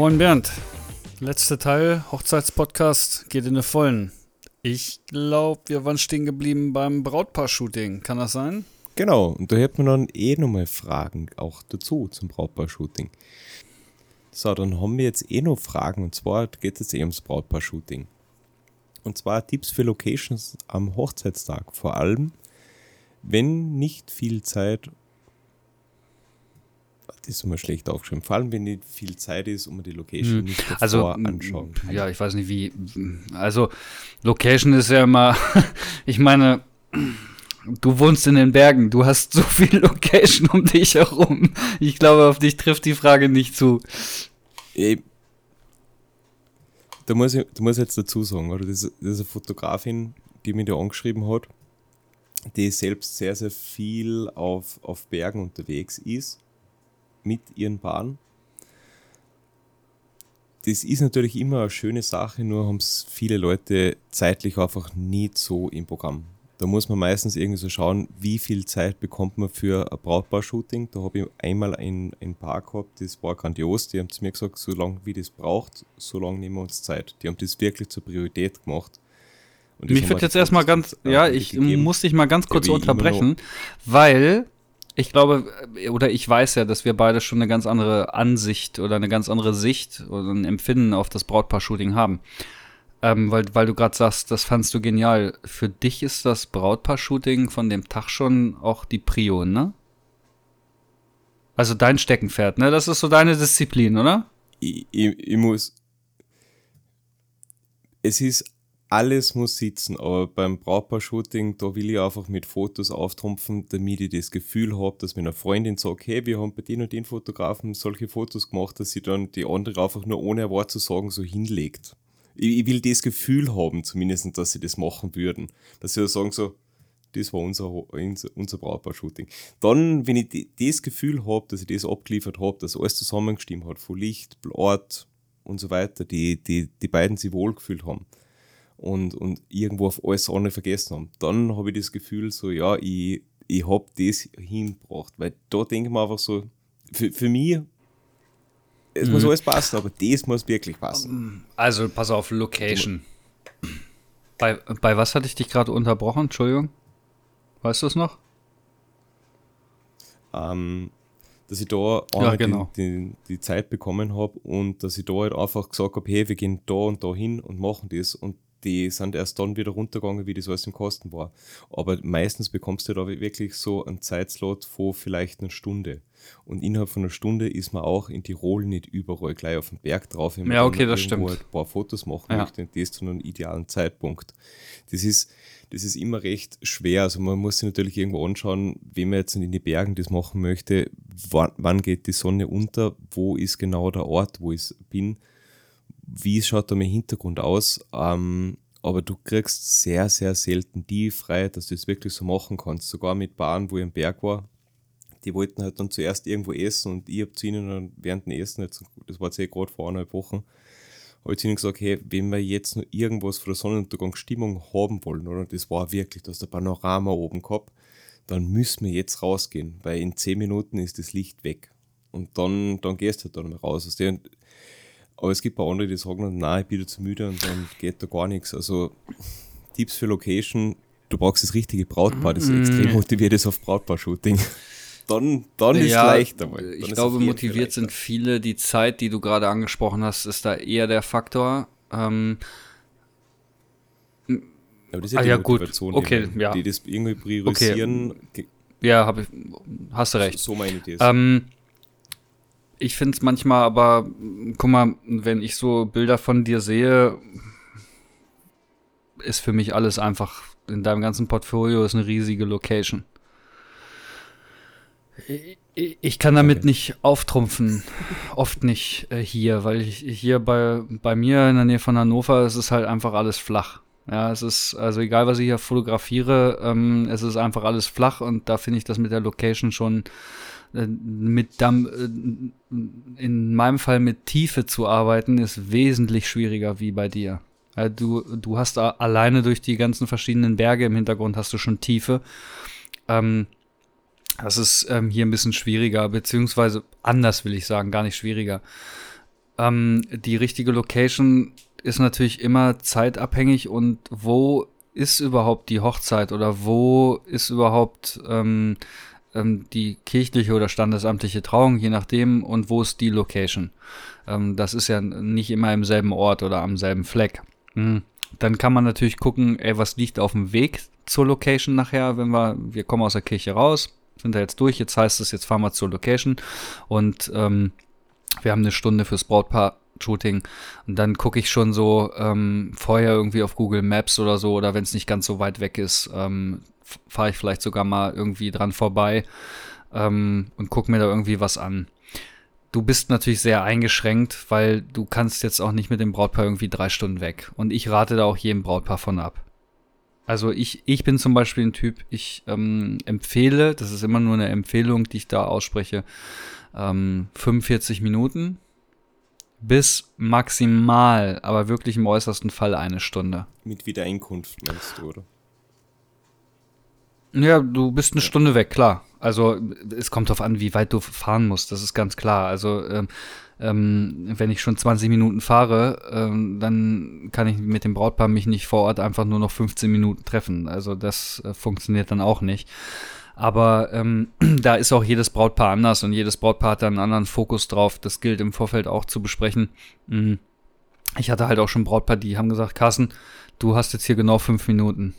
Moin Bernd. Letzter Teil, Hochzeitspodcast, geht in die Vollen. Ich glaube, wir waren stehen geblieben beim Brautpaar-Shooting. Kann das sein? Genau, und da hätten wir dann eh nochmal Fragen auch dazu zum Brautpaar-Shooting. So, dann haben wir jetzt eh noch Fragen und zwar geht es eh ums Brautpaar-Shooting. Und zwar Tipps für Locations am Hochzeitstag. Vor allem, wenn nicht viel Zeit ist immer schlecht aufgeschrieben. Vor allem, wenn nicht viel Zeit ist, um die Location hm. nicht davor also, anschauen kann. Ja, ich weiß nicht wie. Also, Location ist ja immer, ich meine, du wohnst in den Bergen, du hast so viel Location um dich herum. Ich glaube, auf dich trifft die Frage nicht zu. Ey, da muss ich, da muss ich jetzt dazu sagen, oder? Das, das ist eine Fotografin, die mich da angeschrieben hat, die selbst sehr, sehr viel auf, auf Bergen unterwegs ist mit ihren Paaren. Das ist natürlich immer eine schöne Sache, nur haben es viele Leute zeitlich einfach nicht so im Programm. Da muss man meistens irgendwie so schauen, wie viel Zeit bekommt man für ein Brautpaar-Shooting. Da habe ich einmal ein, ein Paar gehabt, das war grandios. Die haben zu mir gesagt, so lange wie das braucht, so lange nehmen wir uns Zeit. Die haben das wirklich zur Priorität gemacht. Mich würde jetzt erstmal ganz, ja, ich gegeben. muss dich mal ganz kurz unterbrechen, weil ich glaube, äh, oder ich weiß ja, dass wir beide schon eine ganz andere Ansicht oder eine ganz andere Sicht oder ein Empfinden auf das Brautpaar-Shooting haben. Ähm, weil, weil du gerade sagst, das fandst du genial. Für dich ist das Brautpaar-Shooting von dem Tag schon auch die Prio, ne? Also dein Steckenpferd, ne? Das ist so deine Disziplin, oder? Ich, ich, ich muss. Es ist alles muss sitzen, aber beim Brautpaar-Shooting, da will ich einfach mit Fotos auftrumpfen, damit ich das Gefühl habe, dass meine Freundin sagt, hey, wir haben bei den und den Fotografen solche Fotos gemacht, dass sie dann die andere einfach nur ohne ein Wort zu sagen so hinlegt. Ich, ich will das Gefühl haben, zumindest, dass sie das machen würden. Dass sie sagen so, das war unser, unser Brautpaar-Shooting. Dann, wenn ich das Gefühl habe, dass ich das abgeliefert habe, dass alles zusammengestimmt hat, von Licht, Ort und so weiter, die, die, die beiden sich wohlgefühlt haben, und, und irgendwo auf alles andere vergessen haben. Dann habe ich das Gefühl, so, ja, ich, ich habe das hingebracht. Weil da denke ich mir einfach so, für, für mich, es mhm. muss alles passen, aber das muss wirklich passen. Also, pass auf, Location. Bei, bei was hatte ich dich gerade unterbrochen? Entschuldigung. Weißt du es noch? Ähm, dass ich da ja, genau. die, die, die, Zeit bekommen habe und dass ich da halt einfach gesagt habe, hey, wir gehen da und da hin und machen das und die sind erst dann wieder runtergegangen, wie das alles im Kosten war. Aber meistens bekommst du da wirklich so einen Zeitslot von vielleicht einer Stunde. Und innerhalb von einer Stunde ist man auch in Tirol nicht überall gleich auf dem Berg drauf, wenn man ja, okay, das stimmt. Halt ein paar Fotos machen ja. möchte und das zu einem idealen Zeitpunkt. Das ist, das ist immer recht schwer. Also man muss sich natürlich irgendwo anschauen, wenn man jetzt in die Bergen das machen möchte, wann, wann geht die Sonne unter, wo ist genau der Ort, wo ich bin wie schaut da mein Hintergrund aus. Ähm, aber du kriegst sehr, sehr selten die Freiheit, dass du das wirklich so machen kannst. Sogar mit Bahnen, wo ich im Berg war, die wollten halt dann zuerst irgendwo essen und ich habe zu ihnen dann während dem Essen, das war jetzt eh gerade vor eineinhalb Wochen, habe ich zu ihnen gesagt, hey, wenn wir jetzt noch irgendwas von der Sonnenuntergangsstimmung haben wollen, oder das war wirklich, hast ein Panorama oben gehabt, dann müssen wir jetzt rausgehen, weil in zehn Minuten ist das Licht weg. Und dann, dann gehst du halt dann mal raus. Aus der, aber es gibt auch andere, die sagen, nein, ich bin zu müde und dann geht da gar nichts. Also Tipps für Location, du brauchst das richtige Brautpaar, das mm. extrem motiviert ist auf Brautpaar-Shooting. Dann, dann ist ja, leichter. Dann ich glaube, motiviert sind viele. Die Zeit, die du gerade angesprochen hast, ist da eher der Faktor. Ähm, aber das ist ja, ah, ja gut, okay, die, ja. die das irgendwie priorisieren. Okay. Ja, hab ich, hast du recht. So meine Idee. Ähm, ich finde es manchmal aber, guck mal, wenn ich so Bilder von dir sehe, ist für mich alles einfach, in deinem ganzen Portfolio ist eine riesige Location. Ich kann damit okay. nicht auftrumpfen, oft nicht äh, hier, weil ich hier bei, bei mir in der Nähe von Hannover ist es halt einfach alles flach. Ja, es ist, also egal was ich hier fotografiere, ähm, es ist einfach alles flach und da finde ich das mit der Location schon mit Damm, äh, in meinem Fall mit Tiefe zu arbeiten, ist wesentlich schwieriger wie bei dir. Du, du hast alleine durch die ganzen verschiedenen Berge im Hintergrund hast du schon Tiefe. Ähm, das ist ähm, hier ein bisschen schwieriger, beziehungsweise anders will ich sagen, gar nicht schwieriger. ähm, die richtige Location ist natürlich immer zeitabhängig und wo ist überhaupt die Hochzeit oder wo ist überhaupt ähm, ähm, die kirchliche oder standesamtliche Trauung, je nachdem, und wo ist die Location. Ähm, das ist ja nicht immer im selben Ort oder am selben Fleck. Mhm. Dann kann man natürlich gucken, ey, was liegt auf dem Weg zur Location nachher, wenn wir, wir kommen aus der Kirche raus, sind da jetzt durch, jetzt heißt es, jetzt fahren wir zur Location und ähm, wir haben eine Stunde fürs Brautpaar-Shooting und dann gucke ich schon so ähm, vorher irgendwie auf Google Maps oder so oder wenn es nicht ganz so weit weg ist, ähm, fahre ich vielleicht sogar mal irgendwie dran vorbei ähm, und gucke mir da irgendwie was an. Du bist natürlich sehr eingeschränkt, weil du kannst jetzt auch nicht mit dem Brautpaar irgendwie drei Stunden weg. Und ich rate da auch jedem Brautpaar von ab. Also ich, ich bin zum Beispiel ein Typ, ich ähm, empfehle, das ist immer nur eine Empfehlung, die ich da ausspreche, ähm, 45 Minuten bis maximal, aber wirklich im äußersten Fall eine Stunde. Mit Wiedereinkunft meinst du, oder? Ja, du bist eine. Stunde weg, klar. Also es kommt darauf an, wie weit du fahren musst, das ist ganz klar. Also ähm, ähm, wenn ich schon 20 Minuten fahre, ähm, dann kann ich mit dem Brautpaar mich nicht vor Ort einfach nur noch 15 Minuten treffen. Also das äh, funktioniert dann auch nicht. Aber ähm, da ist auch jedes Brautpaar anders und jedes Brautpaar hat da einen anderen Fokus drauf. Das gilt im Vorfeld auch zu besprechen. Mhm. Ich hatte halt auch schon Brautpaar, die haben gesagt, Carsten, du hast jetzt hier genau fünf Minuten.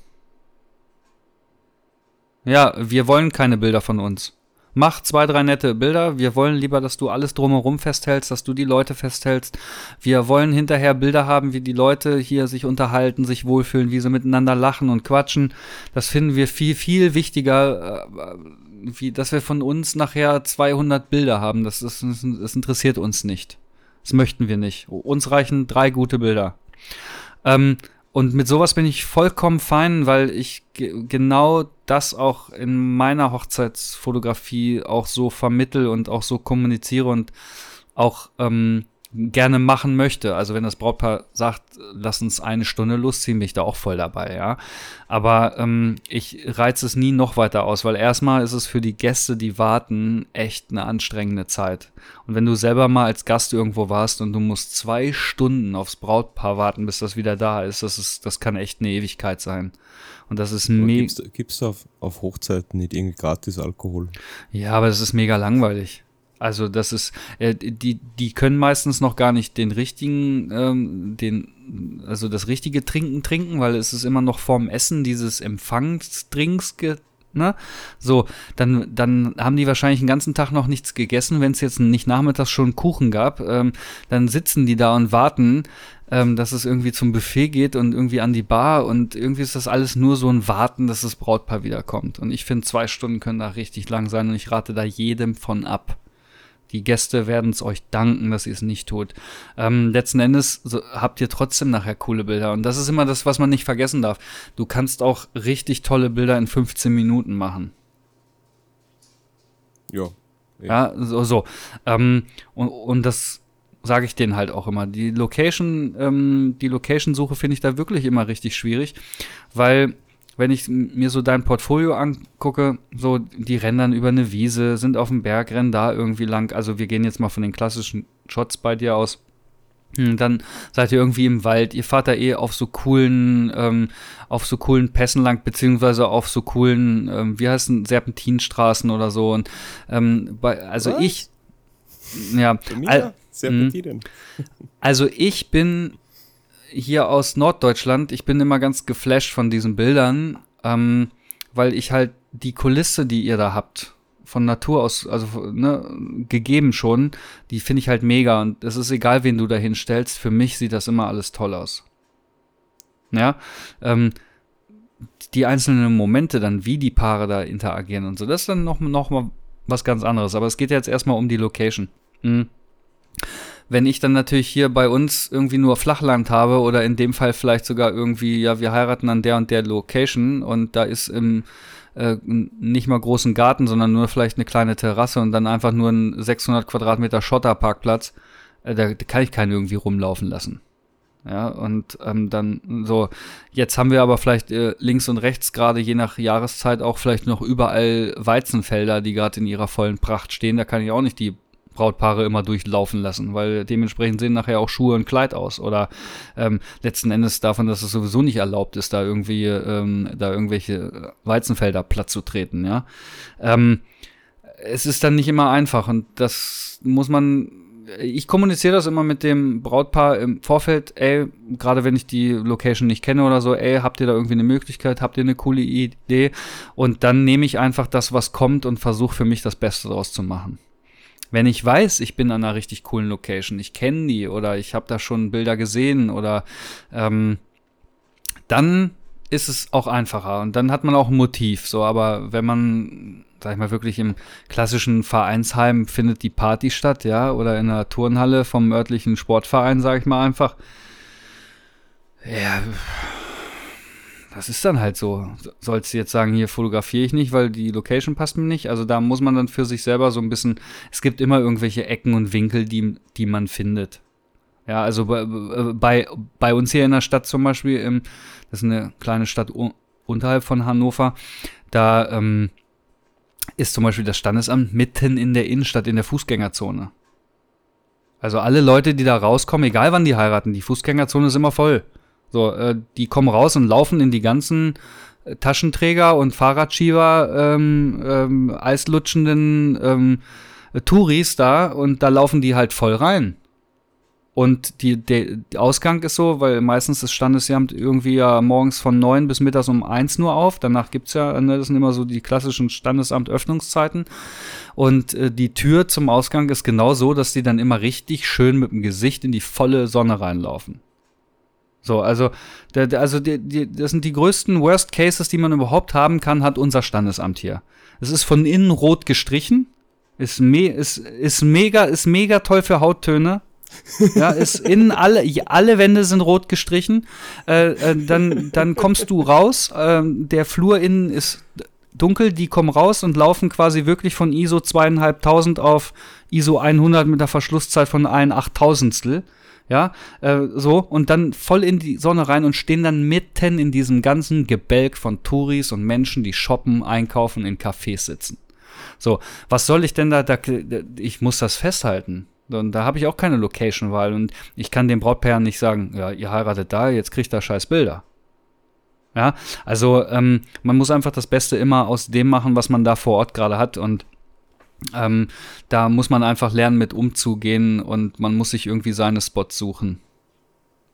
Ja, wir wollen keine Bilder von uns. Mach zwei, drei nette Bilder. Wir wollen lieber, dass du alles drumherum festhältst, dass du die Leute festhältst. Wir wollen hinterher Bilder haben, wie die Leute hier sich unterhalten, sich wohlfühlen, wie sie miteinander lachen und quatschen. Das finden wir viel, viel wichtiger, äh, wie, dass wir von uns nachher 200 Bilder haben. Das, ist, das interessiert uns nicht. Das möchten wir nicht. Uns reichen drei gute Bilder. Ähm, und mit sowas bin ich vollkommen fein, weil ich genau das auch in meiner Hochzeitsfotografie auch so vermittel und auch so kommuniziere und auch ähm, gerne machen möchte. Also wenn das Brautpaar sagt, lass uns eine Stunde losziehen, bin ich da auch voll dabei, ja. Aber ähm, ich reize es nie noch weiter aus, weil erstmal ist es für die Gäste, die warten, echt eine anstrengende Zeit. Und wenn du selber mal als Gast irgendwo warst und du musst zwei Stunden aufs Brautpaar warten, bis das wieder da ist, das ist, das kann echt eine Ewigkeit sein. Und das ist mega. Gibt es auf, auf Hochzeiten nicht irgendwie gratis Alkohol? Ja, aber das ist mega langweilig. Also das ist, äh, die, die können meistens noch gar nicht den richtigen, ähm, den, also das richtige Trinken trinken, weil es ist immer noch vorm Essen dieses Empfangsdrinks, ne? So, dann, dann haben die wahrscheinlich den ganzen Tag noch nichts gegessen, wenn es jetzt nicht nachmittags schon Kuchen gab, ähm, dann sitzen die da und warten, ähm, dass es irgendwie zum Buffet geht und irgendwie an die Bar und irgendwie ist das alles nur so ein Warten, dass das Brautpaar wiederkommt. Und ich finde, zwei Stunden können da richtig lang sein und ich rate da jedem von ab. Die Gäste werden es euch danken, dass ihr es nicht tut. Ähm, letzten Endes so, habt ihr trotzdem nachher coole Bilder. Und das ist immer das, was man nicht vergessen darf. Du kannst auch richtig tolle Bilder in 15 Minuten machen. Ja. Ja, so, so. Ähm, und, und das sage ich denen halt auch immer. Die Location, ähm, die Location-Suche finde ich da wirklich immer richtig schwierig, weil wenn ich mir so dein Portfolio angucke, so die rennen dann über eine Wiese, sind auf dem Berg, rennen da irgendwie lang. Also wir gehen jetzt mal von den klassischen Shots bei dir aus. Hm, dann seid ihr irgendwie im Wald, ihr fahrt da eh auf so coolen, ähm, auf so coolen Pässen lang, beziehungsweise auf so coolen, ähm, wie heißen Serpentinstraßen oder so. Und ähm, bei, also Was? ich, ja, al, Serpentinen. Also ich bin hier aus Norddeutschland, ich bin immer ganz geflasht von diesen Bildern, ähm, weil ich halt die Kulisse, die ihr da habt, von Natur aus, also ne, gegeben schon, die finde ich halt mega und es ist egal, wen du da hinstellst, für mich sieht das immer alles toll aus. Ja, ähm, die einzelnen Momente dann, wie die Paare da interagieren und so, das ist dann noch, noch was ganz anderes, aber es geht jetzt erstmal um die Location. Mhm wenn ich dann natürlich hier bei uns irgendwie nur Flachland habe oder in dem Fall vielleicht sogar irgendwie, ja, wir heiraten an der und der Location und da ist im äh, nicht mal großen Garten, sondern nur vielleicht eine kleine Terrasse und dann einfach nur ein 600 Quadratmeter Schotterparkplatz, äh, da kann ich keinen irgendwie rumlaufen lassen. Ja, und ähm, dann so, jetzt haben wir aber vielleicht äh, links und rechts gerade je nach Jahreszeit auch vielleicht noch überall Weizenfelder, die gerade in ihrer vollen Pracht stehen. Da kann ich auch nicht die Brautpaare immer durchlaufen lassen, weil dementsprechend sehen nachher auch Schuhe und Kleid aus. Oder ähm, letzten Endes davon, dass es sowieso nicht erlaubt ist, da irgendwie ähm, da irgendwelche Weizenfelder platt zu treten, ja. Ähm, es ist dann nicht immer einfach und das muss man ich kommuniziere das immer mit dem Brautpaar im Vorfeld, ey, gerade wenn ich die Location nicht kenne oder so, ey, habt ihr da irgendwie eine Möglichkeit, habt ihr eine coole Idee? Und dann nehme ich einfach das, was kommt und versuche für mich das Beste daraus zu machen. Wenn ich weiß, ich bin an einer richtig coolen Location, ich kenne die oder ich habe da schon Bilder gesehen oder ähm, dann ist es auch einfacher und dann hat man auch ein Motiv. So, aber wenn man sag ich mal, wirklich im klassischen Vereinsheim findet die Party statt, ja, oder in der Turnhalle vom örtlichen Sportverein, sag ich mal einfach. Ja, das ist dann halt so. Sollst du jetzt sagen, hier fotografiere ich nicht, weil die Location passt mir nicht? Also da muss man dann für sich selber so ein bisschen, es gibt immer irgendwelche Ecken und Winkel, die, die man findet. Ja, also bei, bei, bei uns hier in der Stadt zum Beispiel, das ist eine kleine Stadt unterhalb von Hannover, da ähm, ist zum Beispiel das Standesamt mitten in der Innenstadt, in der Fußgängerzone. Also alle Leute, die da rauskommen, egal wann die heiraten, die Fußgängerzone ist immer voll. So, äh, die kommen raus und laufen in die ganzen äh, Taschenträger und Fahrradschieber, ähm, ähm, eislutschenden ähm, Touris da und da laufen die halt voll rein. Und die, der Ausgang ist so, weil meistens das Standesamt irgendwie ja morgens von neun bis mittags um eins nur auf. Danach gibt's ja, ne, das sind immer so die klassischen Standesamt-Öffnungszeiten. Und äh, die Tür zum Ausgang ist genau so, dass die dann immer richtig schön mit dem Gesicht in die volle Sonne reinlaufen. So, also, der, also die, die, das sind die größten Worst Cases, die man überhaupt haben kann, hat unser Standesamt hier. Es ist von innen rot gestrichen, ist, me ist, ist mega, ist mega toll für Hauttöne ja, ist innen alle, alle Wände sind rot gestrichen. Äh, äh, dann, dann kommst du raus. Äh, der Flur innen ist dunkel. Die kommen raus und laufen quasi wirklich von ISO zweieinhalbtausend auf ISO 100 mit der Verschlusszeit von ein Achttausendstel. Ja, äh, so, und dann voll in die Sonne rein und stehen dann mitten in diesem ganzen Gebälk von Touris und Menschen, die shoppen, einkaufen, in Cafés sitzen. So, was soll ich denn da, da ich muss das festhalten. Und da habe ich auch keine Location-Wahl und ich kann dem Brautpaar nicht sagen, ja, ihr heiratet da, jetzt kriegt er scheiß Bilder. Ja, also ähm, man muss einfach das Beste immer aus dem machen, was man da vor Ort gerade hat und ähm, da muss man einfach lernen, mit umzugehen und man muss sich irgendwie seine Spots suchen.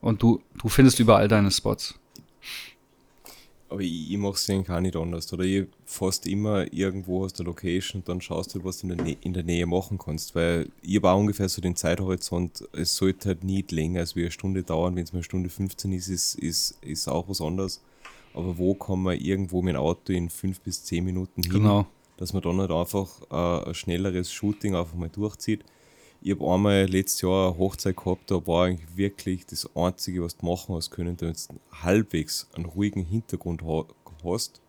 Und du, du findest überall deine Spots. Aber ich, ich mache es eigentlich auch nicht anders. Oder ich fast immer irgendwo aus der Location, dann schaust du, was du in der, in der Nähe machen kannst. Weil ich auch ungefähr so den Zeithorizont, es sollte halt nicht länger als wie eine Stunde dauern. Wenn es mal eine Stunde 15 ist, ist, ist, ist auch was anderes. Aber wo kann man irgendwo mit dem Auto in fünf bis zehn Minuten hin? Genau. Dass man dann halt einfach äh, ein schnelleres Shooting einfach mal durchzieht. Ich habe einmal letztes Jahr eine Hochzeit gehabt, da war eigentlich wirklich das Einzige, was du machen hast können, damit du halbwegs einen ruhigen Hintergrund hast.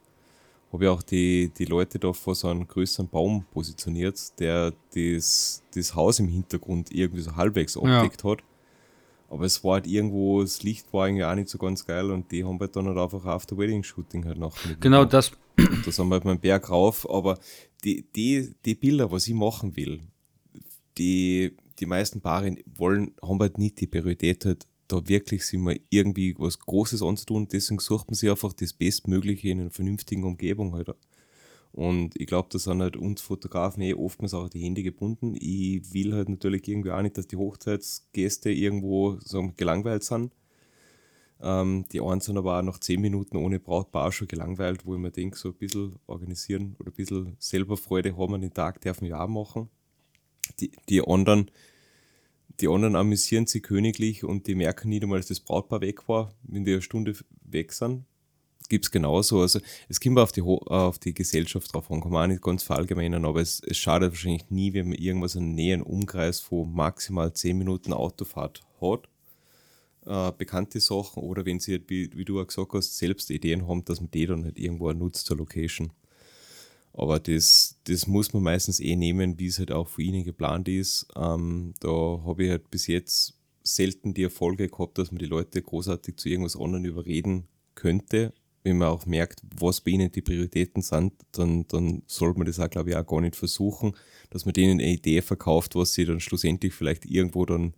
Habe ich auch die, die Leute da vor so einem größeren Baum positioniert, der das, das Haus im Hintergrund irgendwie so halbwegs abdeckt ja. hat. Aber es war halt irgendwo, das Licht war eigentlich auch nicht so ganz geil und die haben halt dann halt einfach After-Wedding-Shooting halt noch. Genau das. Da sind wir halt beim Berg rauf, aber die, die, die Bilder, was ich machen will, die, die meisten Paare wollen, haben halt nicht die Priorität, halt, da wirklich sich mal irgendwie was Großes anzutun. Deswegen sucht man sich einfach das Bestmögliche in einer vernünftigen Umgebung halt. Und ich glaube, da sind halt uns Fotografen eh oftmals auch die Hände gebunden. Ich will halt natürlich irgendwie auch nicht, dass die Hochzeitsgäste irgendwo so gelangweilt sind. Ähm, die einen sind aber auch nach zehn Minuten ohne Brautpaar schon gelangweilt, wo ich mir denke, so ein bisschen organisieren oder ein bisschen selber Freude haben an den Tag, dürfen wir auch machen die, die anderen, die anderen amüsieren sich königlich und die merken nicht einmal, dass das Brautpaar weg war, wenn die eine Stunde weg sind. Gibt es genauso. Also es kommt auf die, auf die Gesellschaft drauf an, kann man auch nicht ganz verallgemeinern, aber es, es schadet wahrscheinlich nie, wenn man irgendwas einen näheren Umkreis von maximal 10 Minuten Autofahrt hat. Äh, bekannte Sachen oder wenn sie, halt, wie, wie du auch gesagt hast, selbst Ideen haben, dass man die dann halt irgendwo nutzt zur Location. Aber das, das muss man meistens eh nehmen, wie es halt auch für ihnen geplant ist. Ähm, da habe ich halt bis jetzt selten die Erfolge gehabt, dass man die Leute großartig zu irgendwas anderem überreden könnte, wenn man auch merkt, was bei ihnen die Prioritäten sind, dann, dann sollte man das auch, glaube ich, auch gar nicht versuchen, dass man denen eine Idee verkauft, was sie dann schlussendlich vielleicht irgendwo dann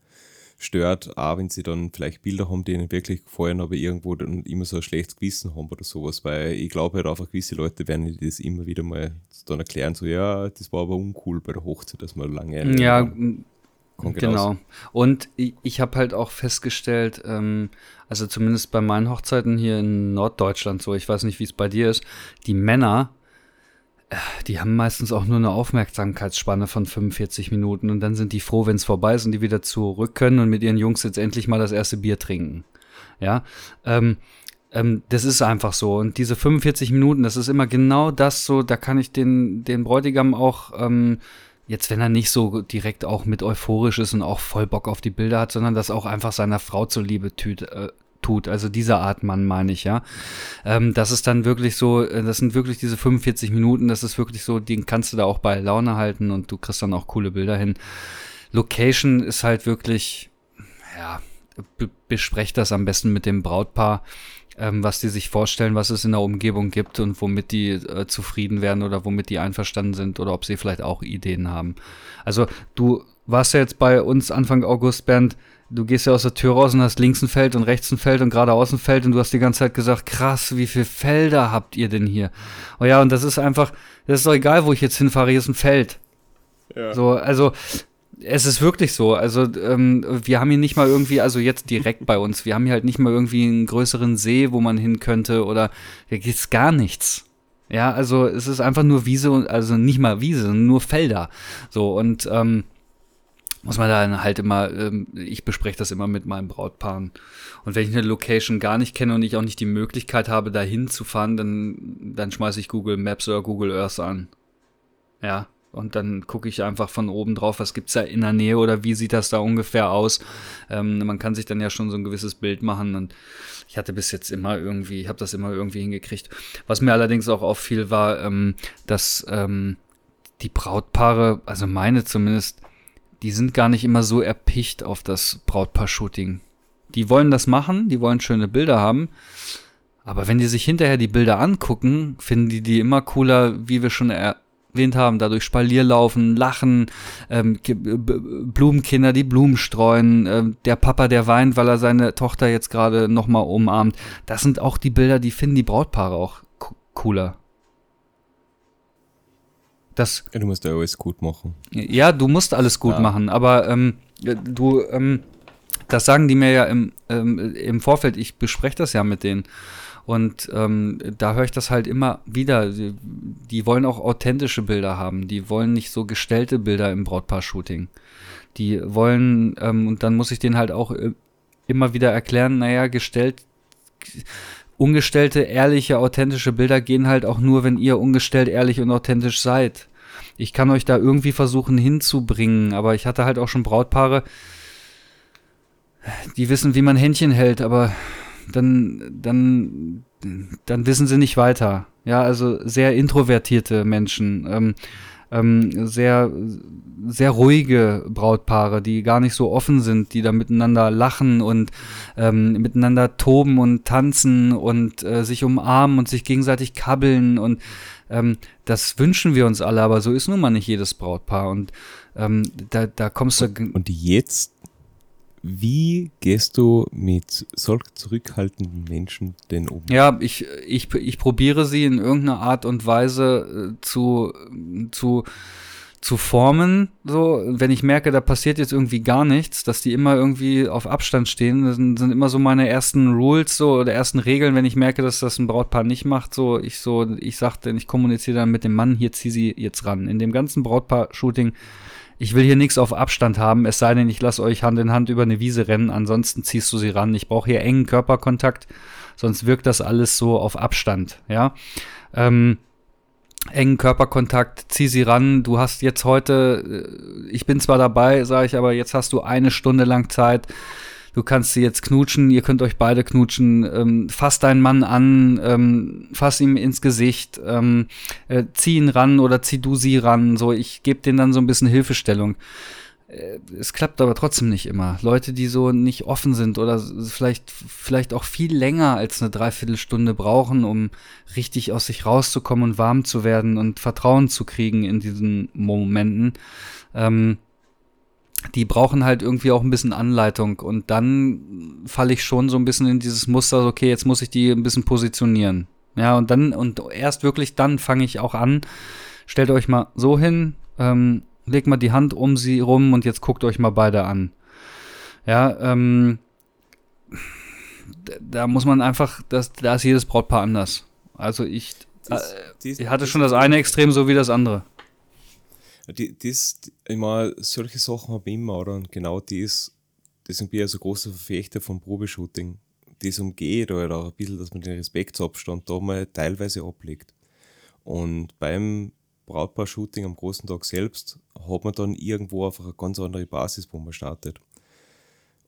stört, auch wenn sie dann vielleicht Bilder haben, die ihnen wirklich gefallen, aber irgendwo dann immer so ein schlechtes Gewissen haben oder sowas, weil ich glaube halt einfach, gewisse Leute werden das immer wieder mal dann erklären, so ja, das war aber uncool bei der Hochzeit, dass man lange ja, genau. Und ich, ich habe halt auch festgestellt, ähm, also zumindest bei meinen Hochzeiten hier in Norddeutschland so, ich weiß nicht, wie es bei dir ist, die Männer die haben meistens auch nur eine Aufmerksamkeitsspanne von 45 Minuten und dann sind die froh, wenn es vorbei ist und die wieder zurück können und mit ihren Jungs jetzt endlich mal das erste Bier trinken. Ja, ähm, ähm, das ist einfach so. Und diese 45 Minuten, das ist immer genau das so, da kann ich den, den Bräutigam auch, ähm, jetzt wenn er nicht so direkt auch mit euphorisch ist und auch voll Bock auf die Bilder hat, sondern das auch einfach seiner Frau zuliebe tüt, äh, tut. Also dieser Art Mann meine ich, ja. Ähm, das ist dann wirklich so, äh, das sind wirklich diese 45 Minuten, das ist wirklich so, den kannst du da auch bei Laune halten und du kriegst dann auch coole Bilder hin. Location ist halt wirklich, ja, besprecht das am besten mit dem Brautpaar, ähm, was die sich vorstellen, was es in der Umgebung gibt und womit die äh, zufrieden werden oder womit die einverstanden sind oder ob sie vielleicht auch Ideen haben. Also du warst ja jetzt bei uns Anfang August, Bernd, du gehst ja aus der Tür raus und hast links ein Feld und rechts ein Feld und geradeaus ein Feld und du hast die ganze Zeit gesagt, krass, wie viele Felder habt ihr denn hier? Oh ja, und das ist einfach, das ist doch egal, wo ich jetzt hinfahre, hier ist ein Feld. Ja. So, also es ist wirklich so. Also ähm, wir haben hier nicht mal irgendwie, also jetzt direkt bei uns, wir haben hier halt nicht mal irgendwie einen größeren See, wo man hin könnte oder hier gibt's gar nichts. Ja, also es ist einfach nur Wiese und also nicht mal Wiese, nur Felder. So und ähm, muss man dann halt immer, ähm, ich bespreche das immer mit meinen Brautpaaren. Und wenn ich eine Location gar nicht kenne und ich auch nicht die Möglichkeit habe, dahin zu fahren, dann, dann schmeiße ich Google Maps oder Google Earth an. Ja. Und dann gucke ich einfach von oben drauf, was gibt's da in der Nähe oder wie sieht das da ungefähr aus. Ähm, man kann sich dann ja schon so ein gewisses Bild machen. Und ich hatte bis jetzt immer irgendwie, ich habe das immer irgendwie hingekriegt. Was mir allerdings auch auffiel, war, ähm, dass ähm, die Brautpaare, also meine zumindest, die sind gar nicht immer so erpicht auf das Brautpaar-Shooting. Die wollen das machen, die wollen schöne Bilder haben. Aber wenn die sich hinterher die Bilder angucken, finden die die immer cooler, wie wir schon erwähnt haben, dadurch Spalier laufen, lachen, ähm, Blumenkinder, die Blumen streuen, äh, der Papa, der weint, weil er seine Tochter jetzt gerade nochmal umarmt. Das sind auch die Bilder, die finden die Brautpaare auch cooler. Das, ja, du musst ja alles gut machen. Ja, du musst alles gut ja. machen, aber ähm, du, ähm, das sagen die mir ja im, ähm, im Vorfeld, ich bespreche das ja mit denen. Und ähm, da höre ich das halt immer wieder. Die, die, wollen auch authentische Bilder haben. Die wollen nicht so gestellte Bilder im Brautpaar-Shooting. Die wollen, ähm, und dann muss ich denen halt auch äh, immer wieder erklären, naja, gestellt, ungestellte, ehrliche, authentische Bilder gehen halt auch nur, wenn ihr ungestellt, ehrlich und authentisch seid ich kann euch da irgendwie versuchen hinzubringen, aber ich hatte halt auch schon Brautpaare, die wissen, wie man Händchen hält, aber dann, dann, dann wissen sie nicht weiter. Ja, also sehr introvertierte Menschen, ähm, ähm, sehr, sehr ruhige Brautpaare, die gar nicht so offen sind, die da miteinander lachen und ähm, miteinander toben und tanzen und äh, sich umarmen und sich gegenseitig kabbeln und ähm, das wünschen wir uns alle, aber so ist nun mal nicht jedes Brautpaar. Und ähm, da, da kommst du. Und, und jetzt, wie gehst du mit solch zurückhaltenden Menschen denn um? Ja, ich, ich, ich probiere sie in irgendeiner Art und Weise äh, zu, zu zu formen, so, wenn ich merke, da passiert jetzt irgendwie gar nichts, dass die immer irgendwie auf Abstand stehen, das sind, sind immer so meine ersten Rules, so, oder ersten Regeln, wenn ich merke, dass das ein Brautpaar nicht macht, so, ich so, ich sag denn, ich kommuniziere dann mit dem Mann, hier zieh sie jetzt ran. In dem ganzen Brautpaar-Shooting, ich will hier nichts auf Abstand haben, es sei denn, ich lasse euch Hand in Hand über eine Wiese rennen, ansonsten ziehst du sie ran. Ich brauche hier engen Körperkontakt, sonst wirkt das alles so auf Abstand, ja. Ähm, engen Körperkontakt, zieh sie ran. Du hast jetzt heute, äh, ich bin zwar dabei, sage ich, aber jetzt hast du eine Stunde lang Zeit. Du kannst sie jetzt knutschen, ihr könnt euch beide knutschen. Ähm, fass deinen Mann an, ähm, fass ihm ins Gesicht, ähm, äh, zieh ihn ran oder zieh du sie ran. So, ich gebe denen dann so ein bisschen Hilfestellung. äh, es klappt aber trotzdem nicht immer. Leute, die so nicht offen sind oder vielleicht, vielleicht auch viel länger als eine Dreiviertelstunde brauchen, um richtig aus sich rauszukommen und warm zu werden und Vertrauen zu kriegen in diesen Momenten, ähm, die brauchen halt irgendwie auch ein bisschen Anleitung und dann falle ich schon so ein bisschen in dieses Muster, okay, jetzt muss ich die ein bisschen positionieren. Ja, und dann, und erst wirklich dann fange ich auch an, stellt euch mal so hin, ähm, legt mal die Hand um sie rum und jetzt guckt euch mal beide an. Ja, ähm, da muss man einfach, das, da ist jedes Brautpaar anders. Also ich, äh, ich hatte schon das eine Extrem so wie das andere. Die, das, ich solche Sachen habe ich immer, oder? Und genau das, deswegen bin ich so großer Verfechter von Probeshooting. Das umgeht oder auch ein bisschen, dass man den Respektsabstand da mal teilweise ablegt. Und beim Brautpaar-Shooting am großen Tag selbst hat man dann irgendwo einfach eine ganz andere Basis, wo man startet.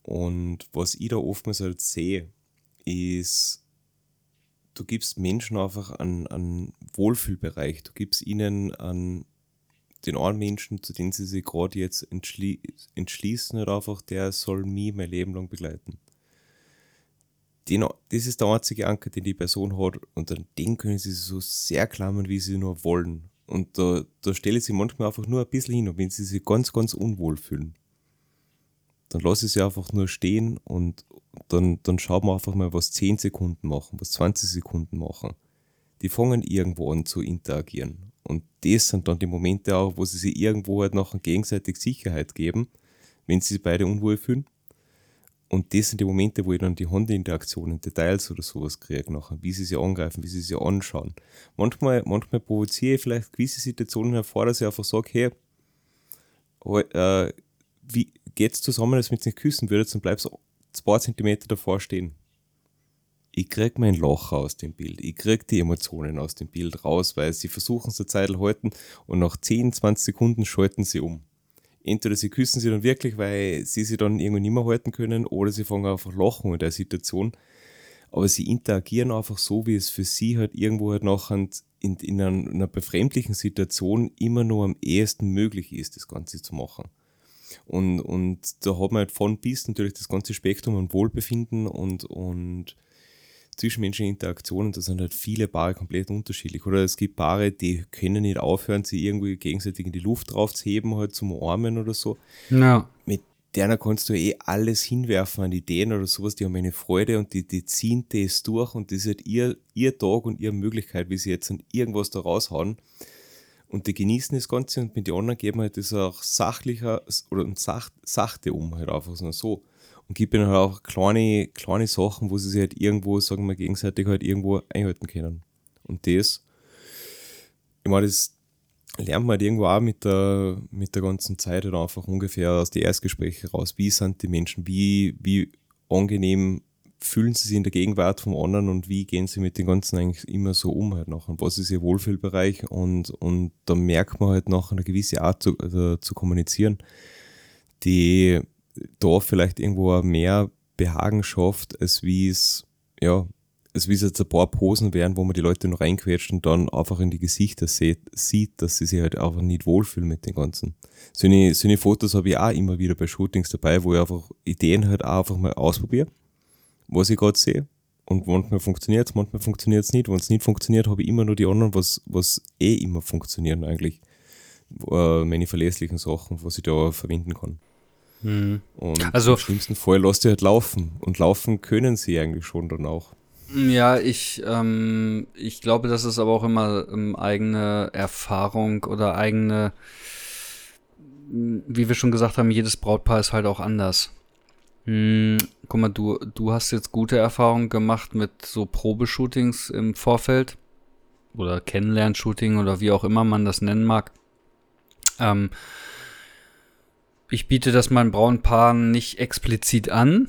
Und was ich da oftmals halt sehe, ist, du gibst Menschen einfach einen, einen Wohlfühlbereich. Du gibst ihnen an den einen Menschen, zu dem sie sich gerade jetzt entschli entschließen, halt einfach, der soll mich mein Leben lang begleiten. Den, das ist der einzige Anker, den die Person hat und an den können sie so sehr klammern, wie sie nur wollen. Und da, da stelle ich sie manchmal einfach nur ein bisschen hin und wenn sie sich ganz, ganz unwohl fühlen, dann lasse ich sie einfach nur stehen und dann, dann schauen wir einfach mal, was 10 Sekunden machen, was 20 Sekunden machen. Die fangen irgendwo an zu interagieren. Und das sind dann die Momente auch, wo sie sich irgendwo halt nachher gegenseitig Sicherheit geben, wenn sie sich beide unwohl fühlen. Und das sind die Momente, wo ich dann die Handinteraktionen, Details oder sowas kriege, nachher, wie sie sie angreifen, wie sie sie anschauen. Manchmal, manchmal provoziere ich vielleicht gewisse Situationen hervor, dass ich einfach sage, hey, äh, wie geht's zusammen, als wenn ihr nicht küssen würdet, dann bleibst du zwei Zentimeter davor stehen ich krieg mein Loch aus dem Bild, ich krieg die Emotionen aus dem Bild raus, weil sie versuchen es eine Zeit halten und nach 10, 20 Sekunden schalten sie um. Entweder sie küssen sie dann wirklich, weil sie sie dann irgendwie nicht mehr halten können, oder sie fangen einfach lachen in der Situation. Aber sie interagieren einfach so, wie es für sie halt irgendwo halt nachher in, in einer, einer befremdlichen Situation immer nur am ehesten möglich ist, das Ganze zu machen. Und, und da hat man halt von bis natürlich das ganze Spektrum an Wohlbefinden und, und zwischenmenschliche Interaktionen, da sind halt viele Paare komplett unterschiedlich. Oder es gibt Paare, die können nicht aufhören, sie irgendwie gegenseitig in die Luft draufzuheben, halt zum Armen oder so. Ja. Mit denen kannst du eh alles hinwerfen an Ideen oder sowas, die haben eine Freude und die, die ziehen das durch und das ist halt ihr, ihr Tag und ihre Möglichkeit, wie sie jetzt an irgendwas da raushauen. Und die genießen das Ganze und mit den anderen geben halt das auch sachlicher oder sach, sachte um, halt einfach so und gibt ihnen halt auch kleine, kleine Sachen, wo sie sich halt irgendwo, sagen wir, gegenseitig halt irgendwo einhalten können. Und das, ich meine, das lernt man halt irgendwo auch mit der, mit der ganzen Zeit halt einfach ungefähr aus den Erstgesprächen raus. Wie sind die Menschen? Wie, wie angenehm fühlen sie sich in der Gegenwart vom anderen und wie gehen sie mit den Ganzen eigentlich immer so um halt nachher? Was ist ihr Wohlfühlbereich? Und, und da merkt man halt noch eine gewisse Art zu, also zu kommunizieren, die da vielleicht irgendwo mehr Behagen schafft, als wie es, ja, als wie es jetzt ein paar Posen wären, wo man die Leute noch reinquetscht und dann einfach in die Gesichter sieht, sieht dass sie sich halt einfach nicht wohlfühlen mit den Ganzen. So eine, so eine Fotos habe ich auch immer wieder bei Shootings dabei, wo ich einfach Ideen halt auch einfach mal ausprobiere, was ich gerade sehe. Und manchmal funktioniert es, manchmal funktioniert es nicht. Wenn es nicht funktioniert, habe ich immer nur die anderen, was, was eh immer funktionieren eigentlich. Äh, meine verlässlichen Sachen, was ich da verwenden kann. Mhm. Und also, im schlimmsten Fall lässt du halt laufen. Und laufen können sie eigentlich schon dann auch. Ja, ich, ähm, ich glaube, das ist aber auch immer ähm, eigene Erfahrung oder eigene, wie wir schon gesagt haben, jedes Brautpaar ist halt auch anders. Hm, guck mal, du, du hast jetzt gute Erfahrungen gemacht mit so Probeshootings im Vorfeld oder Kennenlernshooting oder wie auch immer man das nennen mag. Ähm, ich biete das meinen braunen Paaren nicht explizit an,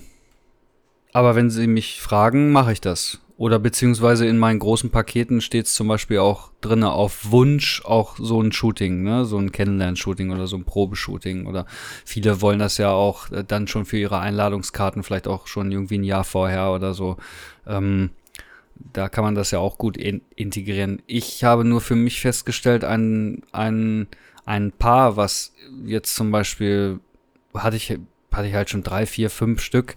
aber wenn sie mich fragen, mache ich das. Oder beziehungsweise in meinen großen Paketen steht es zum Beispiel auch drinne auf Wunsch auch so ein Shooting, ne, so ein Kennenlern-Shooting oder so ein Probeshooting. Oder viele wollen das ja auch äh, dann schon für ihre Einladungskarten, vielleicht auch schon irgendwie ein Jahr vorher oder so. Ähm, da kann man das ja auch gut in integrieren. Ich habe nur für mich festgestellt, ein, ein ein Paar, was jetzt zum Beispiel hatte ich, hatte ich halt schon drei, vier, fünf Stück,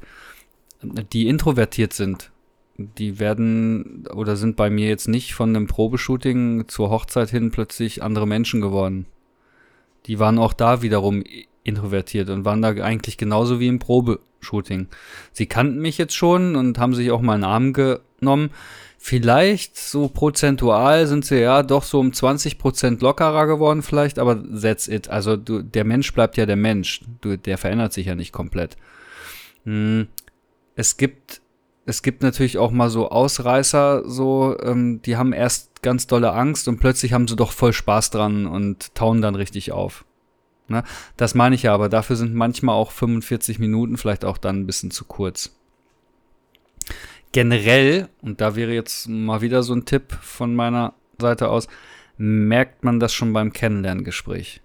die introvertiert sind. Die werden oder sind bei mir jetzt nicht von einem Probeshooting zur Hochzeit hin plötzlich andere Menschen geworden. Die waren auch da wiederum introvertiert und waren da eigentlich genauso wie im Probeshooting. Sie kannten mich jetzt schon und haben sich auch mal einen Arm genommen. Vielleicht so prozentual sind sie ja doch so um 20 Prozent lockerer geworden vielleicht, aber that's it. Also du, der Mensch bleibt ja der Mensch. Du, der verändert sich ja nicht komplett. Hm. Es gibt es gibt natürlich auch mal so Ausreißer, so, ähm, die haben erst ganz dolle Angst und plötzlich haben sie doch voll Spaß dran und tauen dann richtig auf. Ne? Das meine ich ja, aber dafür sind manchmal auch 45 Minuten vielleicht auch dann ein bisschen zu kurz. Generell, und da wäre jetzt mal wieder so ein Tipp von meiner Seite aus, merkt man das schon beim Kennenlerngespräch.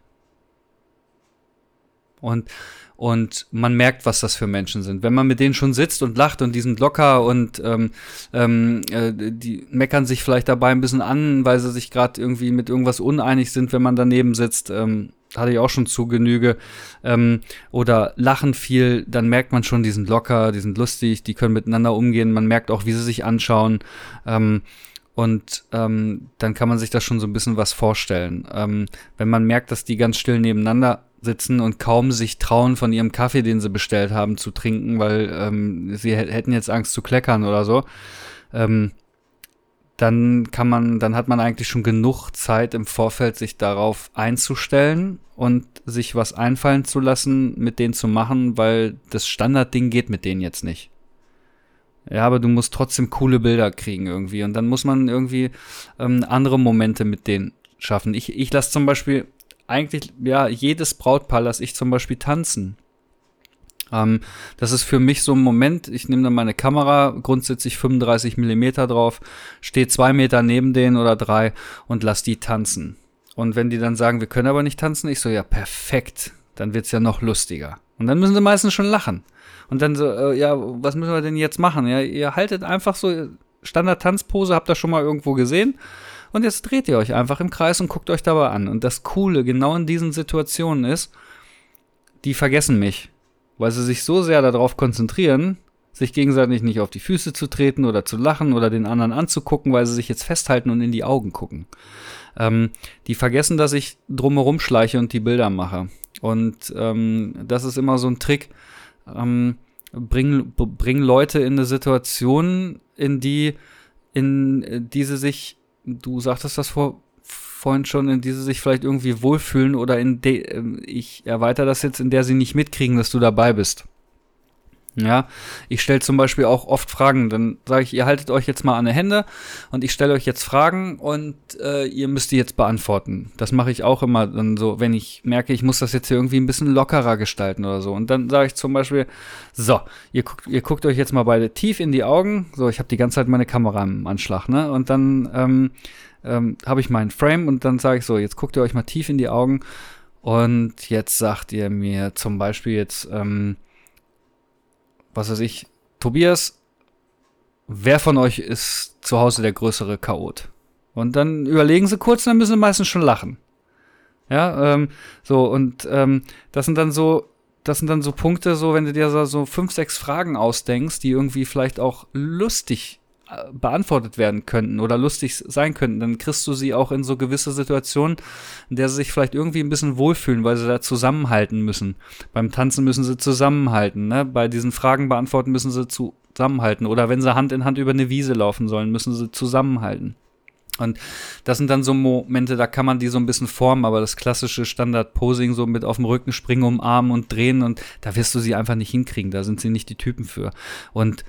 Und und man merkt, was das für Menschen sind. Wenn man mit denen schon sitzt und lacht und die sind locker und ähm, ähm, äh, die meckern sich vielleicht dabei ein bisschen an, weil sie sich gerade irgendwie mit irgendwas uneinig sind, wenn man daneben sitzt. Ähm, hatte ich auch schon zu Genüge. Ähm, oder lachen viel, dann merkt man schon, die sind locker, die sind lustig, die können miteinander umgehen. Man merkt auch, wie sie sich anschauen. Ähm, und ähm, dann kann man sich da schon so ein bisschen was vorstellen. Ähm, wenn man merkt, dass die ganz still nebeneinander sitzen und kaum sich trauen, von ihrem Kaffee, den sie bestellt haben, zu trinken, weil ähm, sie hätten jetzt Angst zu kleckern oder so. Ähm, dann kann man, dann hat man eigentlich schon genug Zeit im Vorfeld, sich darauf einzustellen und sich was einfallen zu lassen, mit denen zu machen, weil das Standardding geht mit denen jetzt nicht. Ja, aber du musst trotzdem coole Bilder kriegen irgendwie. Und dann muss man irgendwie ähm, andere Momente mit denen schaffen. Ich, ich lasse zum Beispiel eigentlich, ja, jedes Brautpaar lasse ich zum Beispiel tanzen. Ähm, das ist für mich so ein Moment, ich nehme dann meine Kamera, grundsätzlich 35 Millimeter drauf, stehe zwei Meter neben denen oder drei und lass die tanzen. Und wenn die dann sagen, wir können aber nicht tanzen, ich so, ja, perfekt, dann wird's ja noch lustiger. Und dann müssen sie meistens schon lachen. Und dann so, äh, ja, was müssen wir denn jetzt machen? Ja, ihr haltet einfach so Standard-Tanzpose, habt ihr schon mal irgendwo gesehen. Und jetzt dreht ihr euch einfach im Kreis und guckt euch dabei an. Und das Coole genau in diesen Situationen ist, die vergessen mich, weil sie sich so sehr darauf konzentrieren, sich gegenseitig nicht auf die Füße zu treten oder zu lachen oder den anderen anzugucken, weil sie sich jetzt festhalten und in die Augen gucken. Ähm, die vergessen, dass ich drumherum schleiche und die Bilder mache. Und ähm, das ist immer so ein Trick. Ähm, bring, bring Leute in eine Situation, in die, in die sie sich du sagtest das vor, vorhin schon, in die sie sich vielleicht irgendwie wohlfühlen oder in de, ähm, ich erweitere das jetzt, in der sie nicht mitkriegen, dass du dabei bist. Ja, ich stelle zum Beispiel auch oft Fragen. Dann sage ich, ihr haltet euch jetzt mal an die Hände und ich stelle euch jetzt Fragen und äh, ihr müsst die jetzt beantworten. Das mache ich auch immer dann so, wenn ich merke, ich muss das jetzt hier irgendwie ein bisschen lockerer gestalten oder so. Und dann sage ich zum Beispiel, so, ihr guckt, ihr guckt euch jetzt mal beide tief in die Augen. So, ich habe die ganze Zeit meine Kamera im Anschlag, ne? Und dann ähm, ähm, habe ich meinen Frame und dann sage ich so, jetzt guckt ihr euch mal tief in die Augen und jetzt sagt ihr mir zum Beispiel jetzt, ähm, was weiß ich, Tobias, wer von euch ist zu Hause der größere Chaot? Und dann überlegen sie kurz, dann müssen sie meistens schon lachen. Ja, ähm, so, und ähm, das sind dann so, das sind dann so Punkte, so, wenn du dir so, so fünf, sechs Fragen ausdenkst, die irgendwie vielleicht auch lustig beantwortet werden könnten oder lustig sein könnten, dann kriegst du sie auch in so gewisse Situationen, in der sie sich vielleicht irgendwie ein bisschen wohlfühlen, weil sie da zusammenhalten müssen. Beim Tanzen müssen sie zusammenhalten, ne? Bei diesen Fragen beantworten müssen sie zusammenhalten. Oder wenn sie Hand in Hand über eine Wiese laufen sollen, müssen sie zusammenhalten. Und das sind dann so Momente, da kann man die so ein bisschen formen, aber das klassische Standard-Posing, so mit auf dem Rücken springen, umarmen und drehen, und da wirst du sie einfach nicht hinkriegen. Da sind sie nicht die Typen für. Und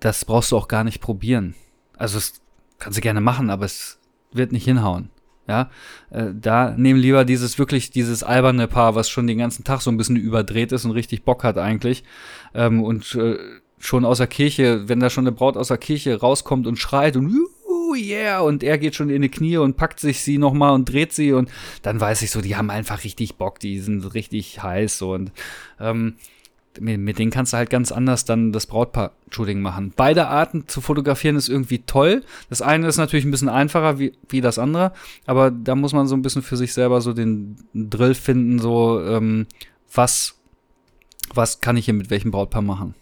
das brauchst du auch gar nicht probieren. Also das kannst du gerne machen, aber es wird nicht hinhauen. Ja, äh, da nehmen lieber dieses wirklich dieses alberne Paar, was schon den ganzen Tag so ein bisschen überdreht ist und richtig Bock hat eigentlich ähm, und äh, schon aus der Kirche, wenn da schon eine Braut aus der Kirche rauskommt und schreit und yeah und er geht schon in die Knie und packt sich sie noch mal und dreht sie und dann weiß ich so, die haben einfach richtig Bock, die sind richtig heiß so und ähm, mit, mit denen kannst du halt ganz anders dann das Brautpaar-Shooting machen. Beide Arten zu fotografieren ist irgendwie toll. Das eine ist natürlich ein bisschen einfacher wie, wie das andere, aber da muss man so ein bisschen für sich selber so den Drill finden, so ähm, was Was kann ich hier mit welchem Brautpaar machen?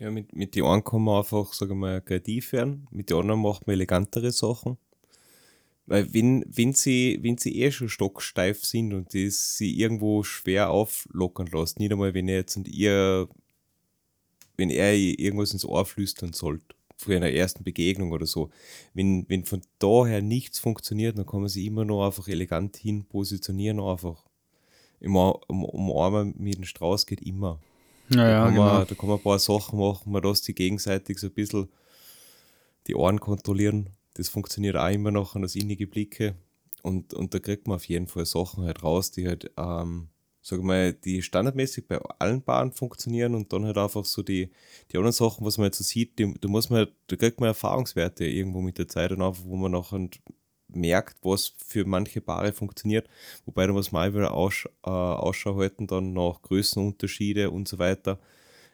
Ja, mit, mit den einen kann man einfach, sagen wir mal, kreativ werden, mit den anderen macht man elegantere Sachen. Weil wenn, wenn, sie, wenn sie eh schon stocksteif sind und das sie irgendwo schwer auflockern lässt, nicht einmal, wenn er jetzt und ihr, wenn er irgendwas ins Ohr flüstern sollte, vor einer ersten Begegnung oder so, wenn, wenn von daher nichts funktioniert, dann kann man sich immer noch einfach elegant hin positionieren, einfach. Immer um, umarmen mit dem Strauß geht immer. Ja, ja, da, kann genau. man, da kann man ein paar Sachen machen, man lässt sich gegenseitig so ein bisschen die Ohren kontrollieren. Das funktioniert auch immer noch an das innige Blicke. Und, und da kriegt man auf jeden Fall Sachen halt raus, die halt, ähm, sag mal, die standardmäßig bei allen Paaren funktionieren und dann halt einfach so die, die anderen Sachen, was man jetzt so sieht, die, da muss man, da kriegt man Erfahrungswerte irgendwo mit der Zeit und einfach, wo man nachher merkt, was für manche Paare funktioniert. Wobei da muss man auch wieder Aussch äh, Ausschau halten, dann nach Größenunterschiede und so weiter.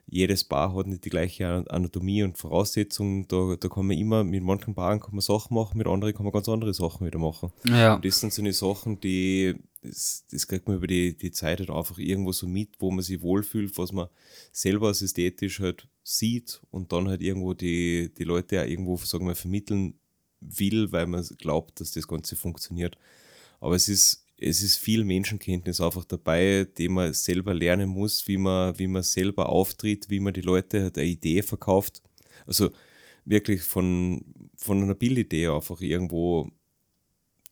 Jedes Paar hat nicht die gleiche Anatomie und Voraussetzungen. Da, da kann man immer, mit manchen Paaren kann man Sachen machen, mit anderen kann man ganz andere Sachen wieder machen. Ja. Und das sind so eine Sachen, die, das, das kriegt man über die, die Zeit halt einfach irgendwo so mit, wo man sich wohlfühlt, was man selber als ästhetisch halt sieht und dann halt irgendwo die, die Leute auch irgendwo, sagen wir, vermitteln will, weil man glaubt, dass das Ganze funktioniert. Aber es ist, es ist viel Menschenkenntnis einfach dabei, die man selber lernen muss, wie man, wie man selber auftritt, wie man die Leute eine Idee verkauft. Also wirklich von, von einer Bildidee einfach irgendwo,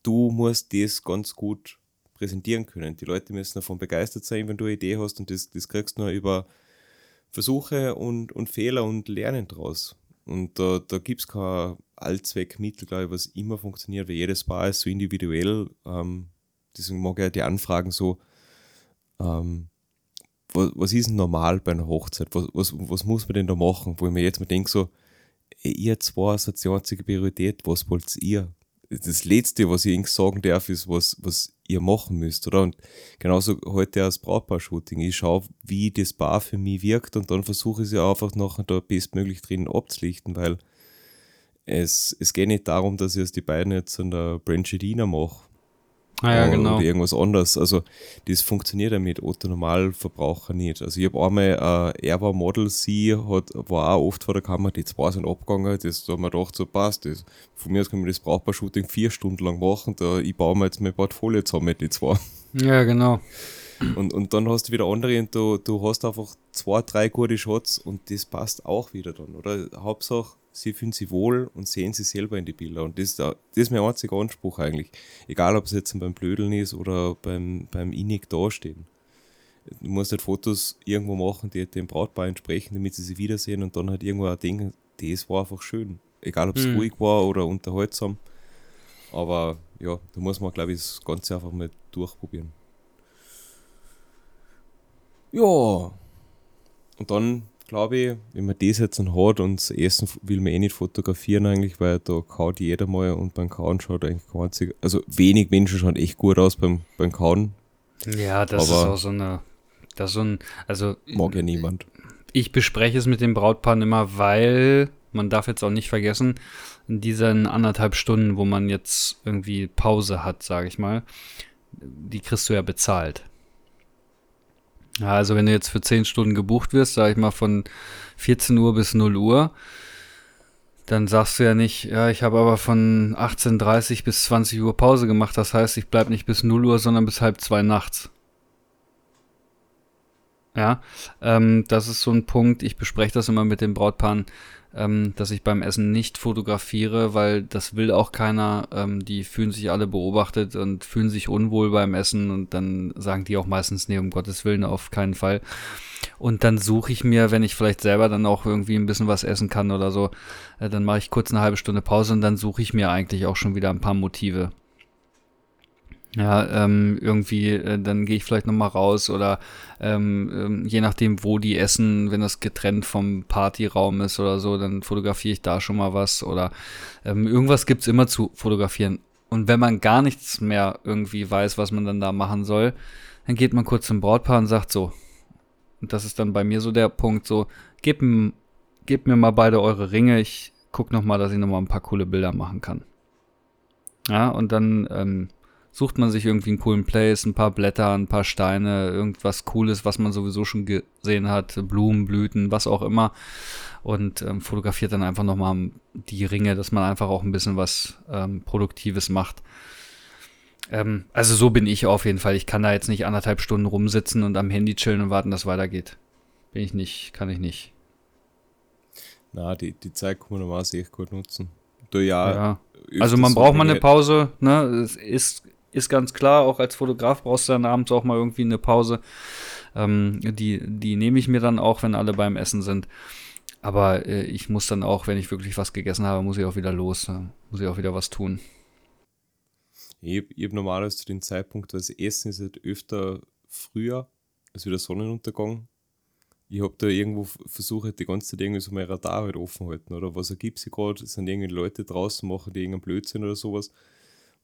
du musst das ganz gut präsentieren können. Die Leute müssen davon begeistert sein, wenn du eine Idee hast und das, das kriegst du nur über Versuche und, und Fehler und Lernen draus. Und da, da gibt es kein Allzweckmittel, glaube ich, was immer funktioniert, weil jedes Paar ist so individuell. Ähm, deswegen mag ich die Anfragen so, ähm, was, was ist denn normal bei einer Hochzeit? Was, was, was muss man denn da machen? Wo ich mir jetzt mal denke, so, ihr zwei seid die einzige Priorität, was wollt ihr? Das Letzte, was ich Ihnen sagen darf, ist, was, was ihr machen müsst, oder? Und genauso heute als Brautpaar-Shooting. Ich schaue, wie das Paar für mich wirkt und dann versuche ich sie einfach nachher da bestmöglich drin abzulichten, weil es, es geht nicht darum, dass ich aus die beiden jetzt an der Branchedina mache. Ah, ja, genau. oder irgendwas anderes. Also das funktioniert ja mit Otto Normalverbraucher nicht. Also ich habe einmal, äh, er war Model, sie hat, war auch oft vor der Kamera, die zwei sind abgegangen, das da haben wir gedacht, so passt das. Von mir aus kann man das Brauchbar-Shooting vier Stunden lang machen, da, ich baue mir jetzt mein Portfolio zusammen mit die zwei. Ja, genau. Und, und dann hast du wieder andere und du, du hast einfach zwei, drei gute Shots und das passt auch wieder dann, oder? Hauptsache, sie fühlen sich wohl und sehen sich selber in die Bilder. Und das, das ist mein einziger Anspruch eigentlich. Egal, ob es jetzt beim Blödeln ist oder beim, beim Innig dastehen. Du musst halt Fotos irgendwo machen, die dem Brautpaar entsprechen, damit sie sich wiedersehen und dann halt irgendwo auch denken, das war einfach schön. Egal, ob es Mhm. ruhig war oder unterhaltsam. Aber ja, da muss man, glaube ich, das Ganze einfach mal durchprobieren. Ja. Und dann, glaube ich, wenn man das jetzt hat und das Essen will man eh nicht fotografieren eigentlich, weil da kaut jeder mal und beim Kauen schaut eigentlich kein einziger, also wenig Menschen schauen echt gut aus beim, beim Kauen. Ja, das Aber- ist auch so eine, das ist so ein, also Mag ja niemand. ich bespreche es mit den Brautpaaren immer, weil man darf jetzt auch nicht vergessen, in diesen anderthalb Stunden, wo man jetzt irgendwie Pause hat, sage ich mal, die kriegst du ja bezahlt. Ja, also wenn du jetzt für 10 Stunden gebucht wirst, sage ich mal von 14 Uhr bis 0 Uhr, dann sagst du ja nicht, ja, ich habe aber von 18.30 bis 20 Uhr Pause gemacht. Das heißt, ich bleibe nicht bis 0 Uhr, sondern bis halb zwei nachts. Ja, ähm, das ist so ein Punkt. Ich bespreche das immer mit den Brautpaaren, ähm, dass ich beim Essen nicht fotografiere, weil das will auch keiner. Ähm, die fühlen sich alle beobachtet und fühlen sich unwohl beim Essen und dann sagen die auch meistens, nee, um Gottes Willen, auf keinen Fall. Und dann suche ich mir, wenn ich vielleicht selber dann auch irgendwie ein bisschen was essen kann oder so, äh, dann mache ich kurz eine halbe Stunde Pause und dann suche ich mir eigentlich auch schon wieder ein paar Motive. Ja, ähm, irgendwie, äh, dann gehe ich vielleicht nochmal raus oder ähm, ähm, je nachdem, wo die essen, wenn das getrennt vom Partyraum ist oder so, dann fotografiere ich da schon mal was oder ähm, irgendwas gibt's immer zu fotografieren. Und wenn man gar nichts mehr irgendwie weiß, was man dann da machen soll, dann geht man kurz zum Brautpaar und sagt so, und das ist dann bei mir so der Punkt, so, gebt, gebt mir mal beide eure Ringe, ich guck noch mal, dass ich noch mal ein paar coole Bilder machen kann. Ja, und dann ähm, sucht man sich irgendwie einen coolen Place, ein paar Blätter, ein paar Steine, irgendwas Cooles, was man sowieso schon gesehen hat, Blumen, Blüten, was auch immer. Und ähm, fotografiert dann einfach nochmal die Ringe, dass man einfach auch ein bisschen was ähm, Produktives macht. Ähm, also so bin ich auf jeden Fall. Ich kann da jetzt nicht anderthalb Stunden rumsitzen und am Handy chillen und warten, dass es weitergeht. Bin ich nicht, kann ich nicht. Na, die, die Zeit kann man normalerweise echt gut nutzen. Du ja. ja. Also man braucht mal eine Pause, ne? Es ist, ist ganz klar, auch als Fotograf brauchst du dann abends auch mal irgendwie eine Pause. Ähm, die, die nehme ich mir dann auch, wenn alle beim Essen sind. Aber äh, ich muss dann auch, wenn ich wirklich was gegessen habe, muss ich auch wieder los. Äh, muss ich auch wieder was tun. Ich, habe normalerweise zu dem Zeitpunkt, weil das Essen ist halt öfter früher als wieder Sonnenuntergang. Ich habe da irgendwo versucht, die ganze Zeit irgendwie so mein Radar halt offen halten. Oder was ergibt sich gerade? Sind irgendwie Leute draußen, machen die irgendeinen Blödsinn oder sowas,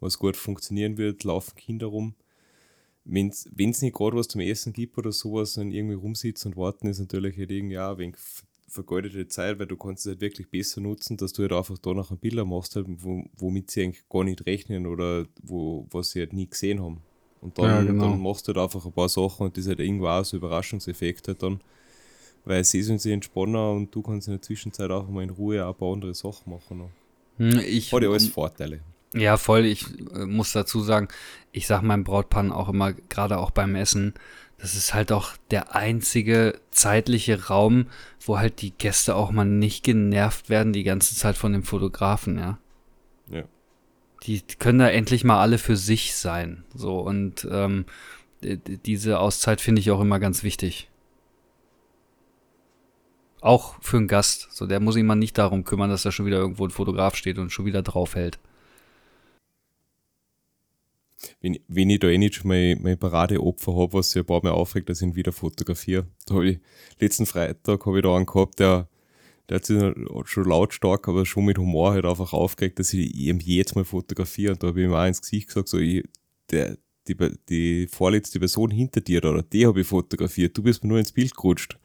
was gut funktionieren wird, laufen Kinder rum. Wenn es nicht gerade was zum Essen gibt oder sowas, dann irgendwie rumsitzen und warten, ist natürlich halt irgendwie auch ein wenig vergeudete Zeit, weil du kannst es halt wirklich besser nutzen, dass du halt einfach da noch ein Bilder machst, halt, womit sie eigentlich gar nicht rechnen oder wo, was sie halt nie gesehen haben. Und dann, ja, genau. dann machst du halt einfach ein paar Sachen und das ist halt irgendwo auch so Überraschungseffekt halt dann, weil sie sind sie entspannen und du kannst in der Zwischenzeit auch mal in Ruhe auch ein paar andere Sachen machen. Noch. Hm, ich, Hat ja alles Vorteile. Ja, voll. Ich äh, muss dazu sagen, ich sag meinem Brautpaar auch immer, gerade auch beim Essen, das ist halt auch der einzige zeitliche Raum, wo halt die Gäste auch mal nicht genervt werden die ganze Zeit von dem Fotografen, ja. Ja. Die, können da endlich mal alle für sich sein. So, und ähm, diese Auszeit finde ich auch immer ganz wichtig. Auch für einen Gast. So, der muss sich mal nicht darum kümmern, dass da schon wieder irgendwo ein Fotograf steht und schon wieder draufhält wenn, wenn ich da eh nicht schon mein, mein Paradeopfer habe, was sich ein paar Mal aufregt, dass ich ihn wieder fotografiere. Da habe ich, letzten Freitag habe ich da einen gehabt, der, der hat sich schon lautstark, aber schon mit Humor halt einfach aufgeregt, dass ich ihn jetzt mal fotografiere. Und da habe ich ihm auch ins Gesicht gesagt, so, ich, der, die, die vorletzte Person hinter dir da, die habe ich fotografiert, du bist mir nur ins Bild gerutscht.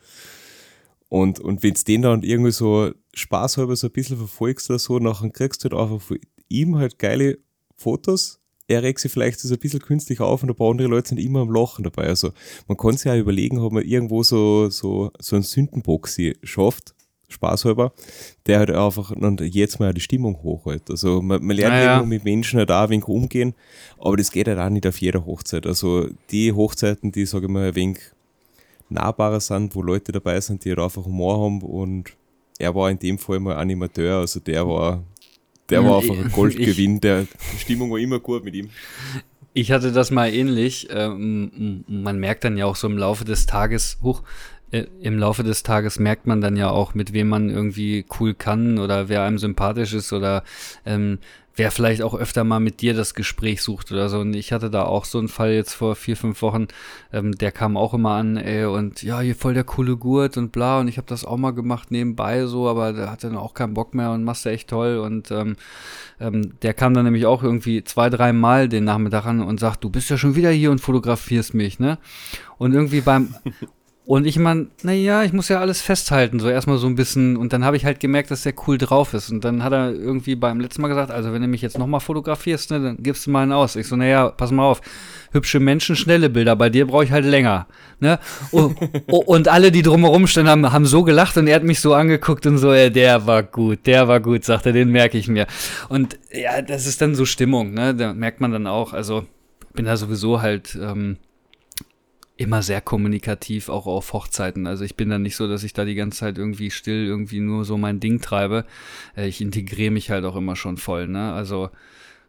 Und, und wenn du den dann irgendwie so spaßhalber so ein bisschen verfolgst oder so, nachher kriegst du halt einfach von ihm halt geile Fotos er regt sich vielleicht so ein bisschen künstlich auf und ein paar andere Leute sind immer am Lachen dabei. Also man kann sich ja überlegen, ob man irgendwo so, so, so einen Sündenbox schafft, spaßhalber, der halt einfach dann jetzt mal die Stimmung hochhält. Also man, man lernt naja. mit Menschen halt auch ein wenig umgehen, aber das geht halt auch nicht auf jeder Hochzeit. Also die Hochzeiten, die, sage ich mal, ein wenig nahbarer sind, wo Leute dabei sind, die halt einfach Humor haben und er war in dem Fall mal Animateur, also der war der war einfach ein Goldgewinn. Der, die Stimmung war immer gut mit ihm. Ich hatte das mal ähnlich. Ähm, man merkt dann ja auch so im Laufe des Tages, hoch, äh, im Laufe des Tages merkt man dann ja auch, mit wem man irgendwie cool kann oder wer einem sympathisch ist oder ähm, wer vielleicht auch öfter mal mit dir das Gespräch sucht oder so. Und ich hatte da auch so einen Fall jetzt vor vier, fünf Wochen, ähm, der kam auch immer an, ey, und ja, hier voll der coole Gurt und bla. Und ich habe das auch mal gemacht nebenbei so, aber der hatte dann auch keinen Bock mehr und machst echt toll. Und ähm, ähm, der kam dann nämlich auch irgendwie zwei, drei Mal den Nachmittag an und sagt, du bist ja schon wieder hier und fotografierst mich, ne? Und irgendwie beim und ich meine, naja, ich muss ja alles festhalten, so erstmal so ein bisschen. Und dann habe ich halt gemerkt, dass der cool drauf ist. Und dann hat er irgendwie beim letzten Mal gesagt, also wenn du mich jetzt nochmal fotografierst, ne, dann gibst du mal einen aus. Ich so, naja, pass mal auf, hübsche Menschen, schnelle Bilder, bei dir brauche ich halt länger. Ne? Und, und alle, die drumherum standen, haben, haben so gelacht und er hat mich so angeguckt und so, ja, der war gut, der war gut, sagt er, den merke ich mir. Und ja, das ist dann so Stimmung, ne? Da merkt man dann auch, also bin da sowieso halt. Ähm, immer sehr kommunikativ, auch auf Hochzeiten. Also ich bin da nicht so, dass ich da die ganze Zeit irgendwie still irgendwie nur so mein Ding treibe. Äh, ich integriere mich halt auch immer schon voll, ne? Also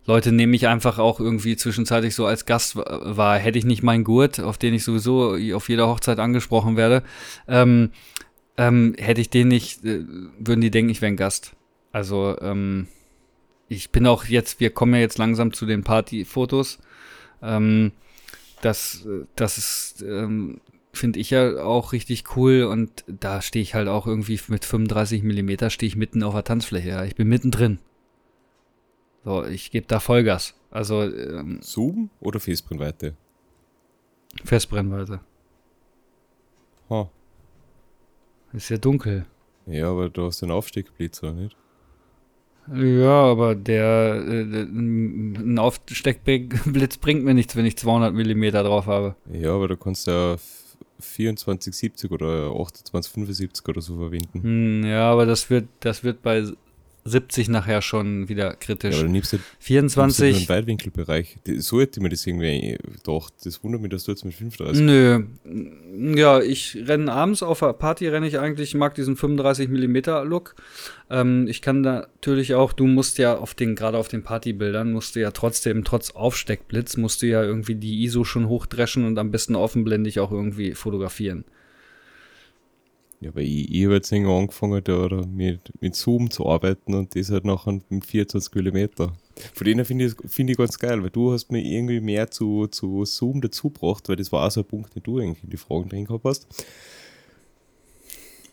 Leute nehmen mich einfach auch irgendwie zwischenzeitlich so als Gast wahr. Hätte ich nicht meinen Gurt, auf den ich sowieso auf jeder Hochzeit angesprochen werde, ähm, ähm, hätte ich den nicht, äh, würden die denken, ich wäre ein Gast. Also ähm, ich bin auch jetzt, wir kommen ja jetzt langsam zu den Partyfotos. Ähm, das, das ist, ähm, finde ich ja auch richtig cool und da stehe ich halt auch irgendwie mit 35 Millimeter stehe ich mitten auf der Tanzfläche. Ja. Ich bin mittendrin. So, ich gebe da Vollgas. Also ähm, Zoom oder Festbrennweite? Festbrennweite. Ha. Ist ja dunkel. Ja, aber du hast den Aufstiegblitzer, nicht? Ja, aber der äh, ein Aufsteckblitz bringt mir nichts, wenn ich 200 Millimeter drauf habe. Ja, aber da kannst du ja 2470 oder 2875 oder so verwenden. Hm, ja, aber das wird, das wird bei 70 nachher schon wieder kritisch. Ja, aber nimmst du, 24. Nimmst den Weitwinkelbereich. So hätte mir das irgendwie gedacht. Das wundert mich, dass du jetzt mit 35. Nö. Ja, ich renne abends auf der Party, renne ich eigentlich, ich mag diesen 35 mm Look. Ähm, ich kann natürlich auch, du musst ja auf den, gerade auf den Partybildern, musst du ja trotzdem, trotz Aufsteckblitz, musst du ja irgendwie die ISO schon hochdreschen und am besten offenblendig auch irgendwie fotografieren. Ja, weil ich, ich habe jetzt angefangen, da oder mit, mit Zoom zu arbeiten und das halt nachher mit 24 mm. Von denen finde ich, find ich ganz geil, weil du hast mir irgendwie mehr zu, zu Zoom dazu gebracht, weil das war auch so ein Punkt, den du eigentlich in die Fragen drin gehabt hast.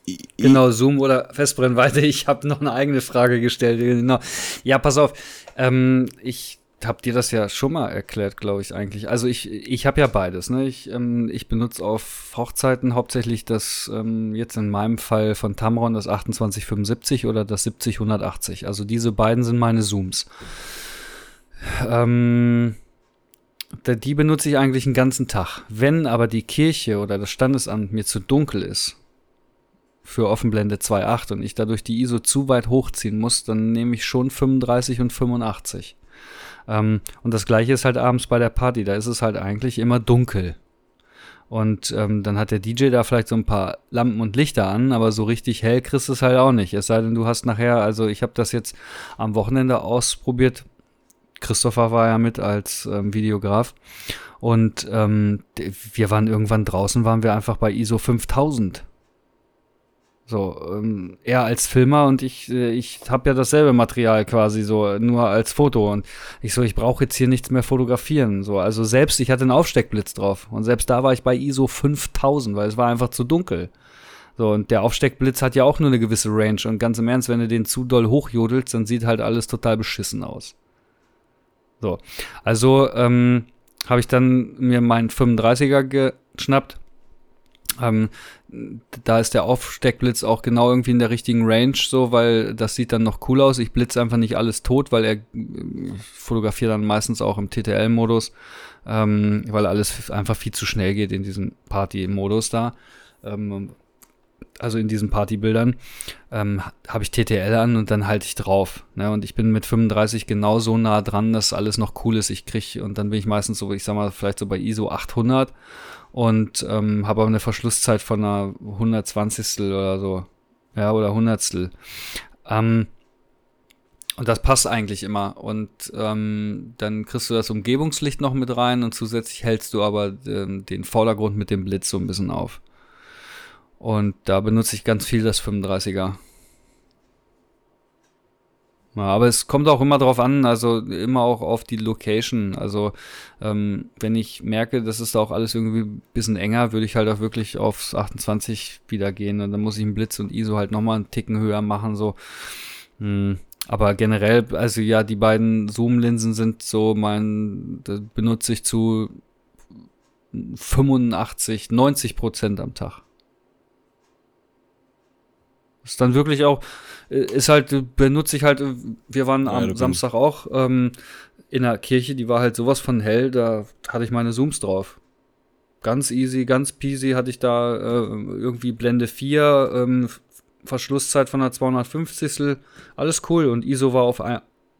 Ich, genau, Zoom oder Festbrennweite. Ich habe noch eine eigene Frage gestellt. Genau. Ja, pass auf. Ähm, ich habe dir das ja schon mal erklärt, glaube ich eigentlich. Also ich, ich habe ja beides. Ne? Ich, ähm, ich benutze auf Hochzeiten hauptsächlich das, ähm, jetzt in meinem Fall von Tamron, das 2875 oder das 7080. Also diese beiden sind meine Zooms. Ähm, die benutze ich eigentlich den ganzen Tag. Wenn aber die Kirche oder das Standesamt mir zu dunkel ist, für Offenblende 2.8 und ich dadurch die ISO zu weit hochziehen muss, dann nehme ich schon 35 und 85. Ähm, und das gleiche ist halt abends bei der Party. Da ist es halt eigentlich immer dunkel. Und ähm, dann hat der DJ da vielleicht so ein paar Lampen und Lichter an, aber so richtig hell kriegst du es halt auch nicht. Es sei denn, du hast nachher, also ich habe das jetzt am Wochenende ausprobiert. Christopher war ja mit als ähm, Videograf. Und ähm, wir waren irgendwann draußen, waren wir einfach bei ISO 5000. So, ähm, er als Filmer und ich, äh, ich habe ja dasselbe Material quasi so, nur als Foto. Und ich so, ich brauche jetzt hier nichts mehr fotografieren. So, also selbst, ich hatte einen Aufsteckblitz drauf. Und selbst da war ich bei ISO 5000, weil es war einfach zu dunkel. So, und der Aufsteckblitz hat ja auch nur eine gewisse Range. Und ganz im Ernst, wenn du den zu doll hochjodelst, dann sieht halt alles total beschissen aus. So, also ähm, habe ich dann mir meinen 35er geschnappt ähm, da ist der Aufsteckblitz auch genau irgendwie in der richtigen Range, so, weil das sieht dann noch cool aus. Ich blitze einfach nicht alles tot, weil er fotografiert dann meistens auch im TTL-Modus, ähm, weil alles einfach viel zu schnell geht in diesem Party-Modus da. Ähm, also in diesen Partybildern, ähm, habe ich TTL an und dann halte ich drauf. Ne? Und ich bin mit 35 genau so nah dran, dass alles noch cool ist. Ich kriege, und dann bin ich meistens so, ich sag mal, vielleicht so bei ISO 800 und ähm, habe aber eine Verschlusszeit von einer 120. oder so. Ja, oder Hundertstel. Ähm, und das passt eigentlich immer. Und ähm, dann kriegst du das Umgebungslicht noch mit rein und zusätzlich hältst du aber ähm, den Vordergrund mit dem Blitz so ein bisschen auf. Und da benutze ich ganz viel das 35er. Ja, aber es kommt auch immer drauf an, also immer auch auf die Location. Also ähm, wenn ich merke, das ist auch alles irgendwie ein bisschen enger, würde ich halt auch wirklich aufs 28 wieder gehen und dann muss ich einen Blitz und ISO halt nochmal einen Ticken höher machen. So. Hm. Aber generell, also ja, die beiden Zoom-Linsen sind so mein, das benutze ich zu 85, 90 Prozent am Tag. Ist dann wirklich auch, äh, ist halt, benutze ich halt, äh, wir waren ja, am Samstag auch ähm, in der Kirche, die war halt sowas von hell, da hatte ich meine Zooms drauf. Ganz easy, ganz peasy hatte ich da äh, irgendwie Blende 4, ähm, Verschlusszeit von einer 250. Alles cool und ISO war auf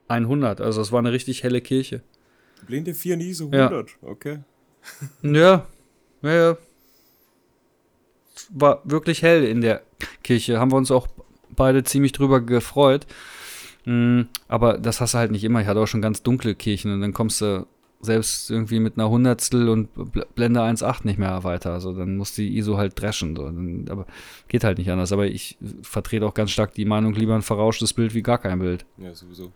100, also es war eine richtig helle Kirche. Blende 4 und ISO 100, ja. okay. ja, ja, ja. War wirklich hell in der Kirche. Haben wir uns auch beide ziemlich drüber gefreut. Mhm, aber das hast du halt nicht immer. Ich hatte auch schon ganz dunkle Kirchen und dann kommst du selbst irgendwie mit einer Hundertstel und Blende 1.8 nicht mehr weiter. Also dann muss die ISO halt dreschen. So. Aber geht halt nicht anders. Aber ich vertrete auch ganz stark die Meinung, lieber ein verrauschtes Bild wie gar kein Bild. Ja, sowieso.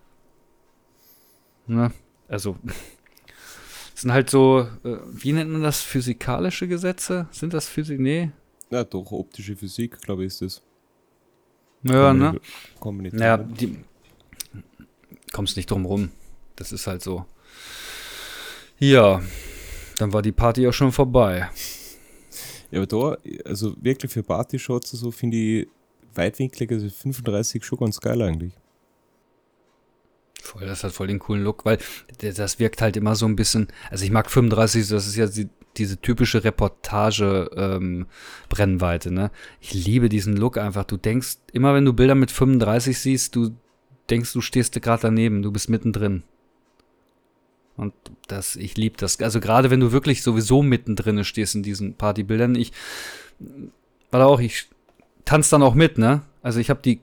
Na, also sind halt so, äh, wie nennt man das? Physikalische Gesetze? Sind das Physik? Nee. Ja, doch, optische Physik, glaube ich, ist das. Ja, ne? Ja, die kommst nicht drum rum. Das ist halt so. Ja, dann war die Party auch schon vorbei. Ja, aber da, also wirklich für Partyshots so finde ich weitwinklig, also 35 schon ganz geil eigentlich. voll, das hat voll den coolen Look, weil das wirkt halt immer so ein bisschen, also ich mag 35, das ist ja die, diese typische Reportage-Brennweite, ähm, ne? Ich liebe diesen Look einfach. Du denkst, immer wenn du Bilder mit 35 siehst, du denkst, du stehst gerade daneben, du bist mittendrin. Und das, ich liebe das. Also gerade wenn du wirklich sowieso mittendrin stehst in diesen Partybildern, ich, warte auch, ich tanze dann auch mit, ne? Also ich habe die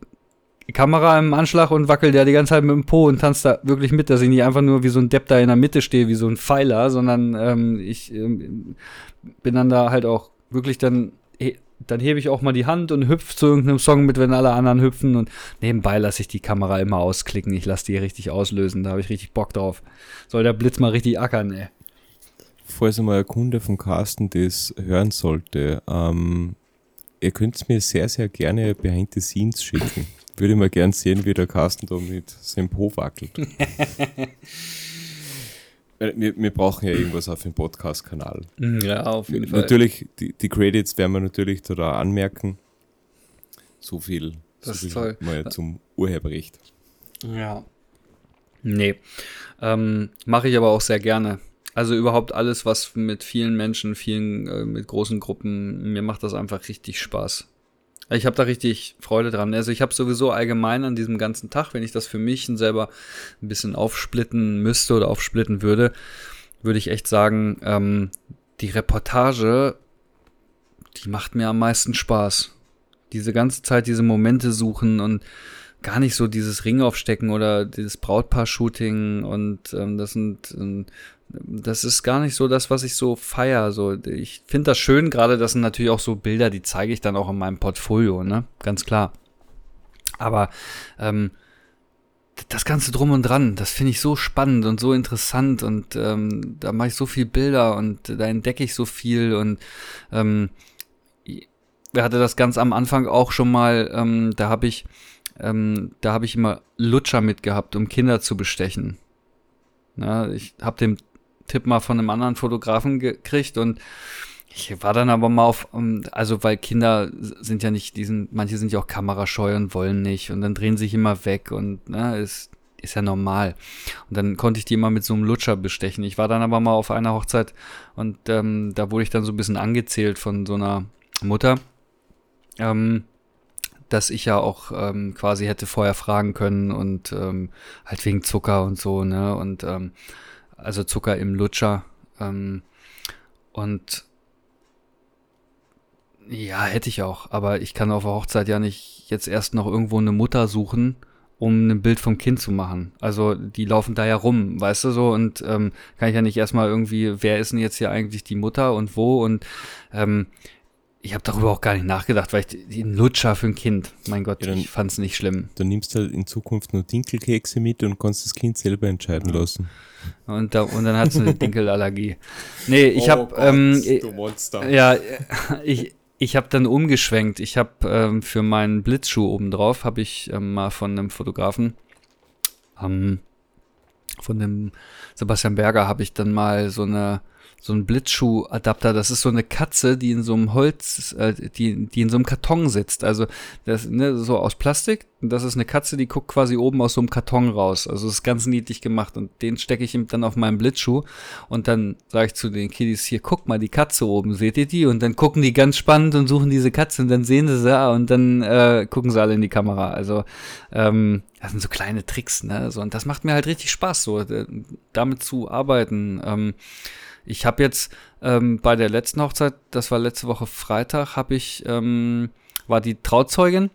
Kamera im Anschlag und wackel der die ganze Zeit mit dem Po und tanzt da wirklich mit, dass ich nicht einfach nur wie so ein Depp da in der Mitte stehe, wie so ein Pfeiler, sondern ähm, ich ähm, bin dann da halt auch wirklich dann, dann hebe ich auch mal die Hand und hüpfe zu irgendeinem Song mit, wenn alle anderen hüpfen und nebenbei lasse ich die Kamera immer ausklicken, ich lasse die richtig auslösen, da habe ich richtig Bock drauf. Soll der Blitz mal richtig ackern, ey. Falls einmal ein Kunde von Carsten das hören sollte, ähm, ihr könnt mir sehr, sehr gerne behind the scenes schicken. Würde mal gern sehen, wie der Carsten da mit seinem Po wackelt. wir, wir, brauchen ja irgendwas auf dem Podcast-Kanal. Mhm, ja, auf jeden Fall. Natürlich, die, die Credits werden wir natürlich da anmerken. So viel, das so toll. mal zum Urheberrecht. Ja. Nee. Ähm, Mache ich aber auch sehr gerne. Also überhaupt alles, was mit vielen Menschen, vielen, äh, mit großen Gruppen, mir macht das einfach richtig Spaß. Ich habe da richtig Freude dran. Also ich habe sowieso allgemein an diesem ganzen Tag, wenn ich das für mich selber ein bisschen aufsplitten müsste oder aufsplitten würde, würde ich echt sagen, ähm, die Reportage, die macht mir am meisten Spaß. Diese ganze Zeit diese Momente suchen und gar nicht so dieses Ring aufstecken oder dieses Brautpaar-Shooting und ähm, das sind ähm, das ist gar nicht so das, was ich so feier. So, ich finde das schön, gerade das sind natürlich auch so Bilder, die zeige ich dann auch in meinem Portfolio, ne? Ganz klar. Aber ähm, das Ganze drum und dran, das finde ich so spannend und so interessant und ähm, da mache ich so viel Bilder und da entdecke ich so viel und ähm, wir hatte das ganz am Anfang auch schon mal, ähm, da habe ich, ähm, da habe ich immer Lutscher mitgehabt, um Kinder zu bestechen. Ja, ich habe den Tipp mal von einem anderen Fotografen gekriegt und ich war dann aber mal auf, also weil Kinder sind ja nicht, diesen, manche sind ja auch kamerascheu und wollen nicht und dann drehen sich immer weg und ne, ist, ist ja normal. Und dann konnte ich die immer mit so einem Lutscher bestechen. Ich war dann aber mal auf einer Hochzeit und ähm, da wurde ich dann so ein bisschen angezählt von so einer Mutter, ähm, dass ich ja auch ähm, quasi hätte vorher fragen können und ähm, halt wegen Zucker und so, ne? Und ähm, also Zucker im Lutscher. Ähm, und ja, hätte ich auch, aber ich kann auf der Hochzeit ja nicht jetzt erst noch irgendwo eine Mutter suchen, um ein Bild vom Kind zu machen. Also die laufen da ja rum, weißt du so, und ähm, kann ich ja nicht erstmal irgendwie, wer ist denn jetzt hier eigentlich die Mutter und wo und ähm, ich habe darüber auch gar nicht nachgedacht, weil ich den Lutscher für ein Kind, mein Gott, ja, dann, ich fand's nicht schlimm. Du nimmst halt in Zukunft nur Dinkelkekse mit und kannst das Kind selber entscheiden ja. lassen. Und, da, und dann hat es eine Dinkelallergie. Nee, ich oh habe ähm, du Monster. Ja, ich ich habe dann umgeschwenkt. Ich habe ähm, für meinen Blitzschuh obendrauf habe ich ähm, mal von einem Fotografen ähm, von dem Sebastian Berger habe ich dann mal so eine so ein Blitzschuhadapter. Das ist so eine Katze, die in so einem Holz, äh, die, die in so einem Karton sitzt. Also das, ne, so aus Plastik. Und das ist eine Katze, die guckt quasi oben aus so einem Karton raus. Also das ist ganz niedlich gemacht. Und den stecke ich ihm dann auf meinen Blitzschuh. Und dann sage ich zu den Kiddies hier, guck mal, die Katze oben, seht ihr die? Und dann gucken die ganz spannend und suchen diese Katze und dann sehen sie sie und dann äh, gucken sie alle in die Kamera. Also ähm, das sind so kleine Tricks, ne? So, und das macht mir halt richtig Spaß, so äh, damit zu arbeiten. Ähm, ich habe jetzt ähm, bei der letzten Hochzeit, das war letzte Woche Freitag, habe ich, ähm, war die Trauzeugin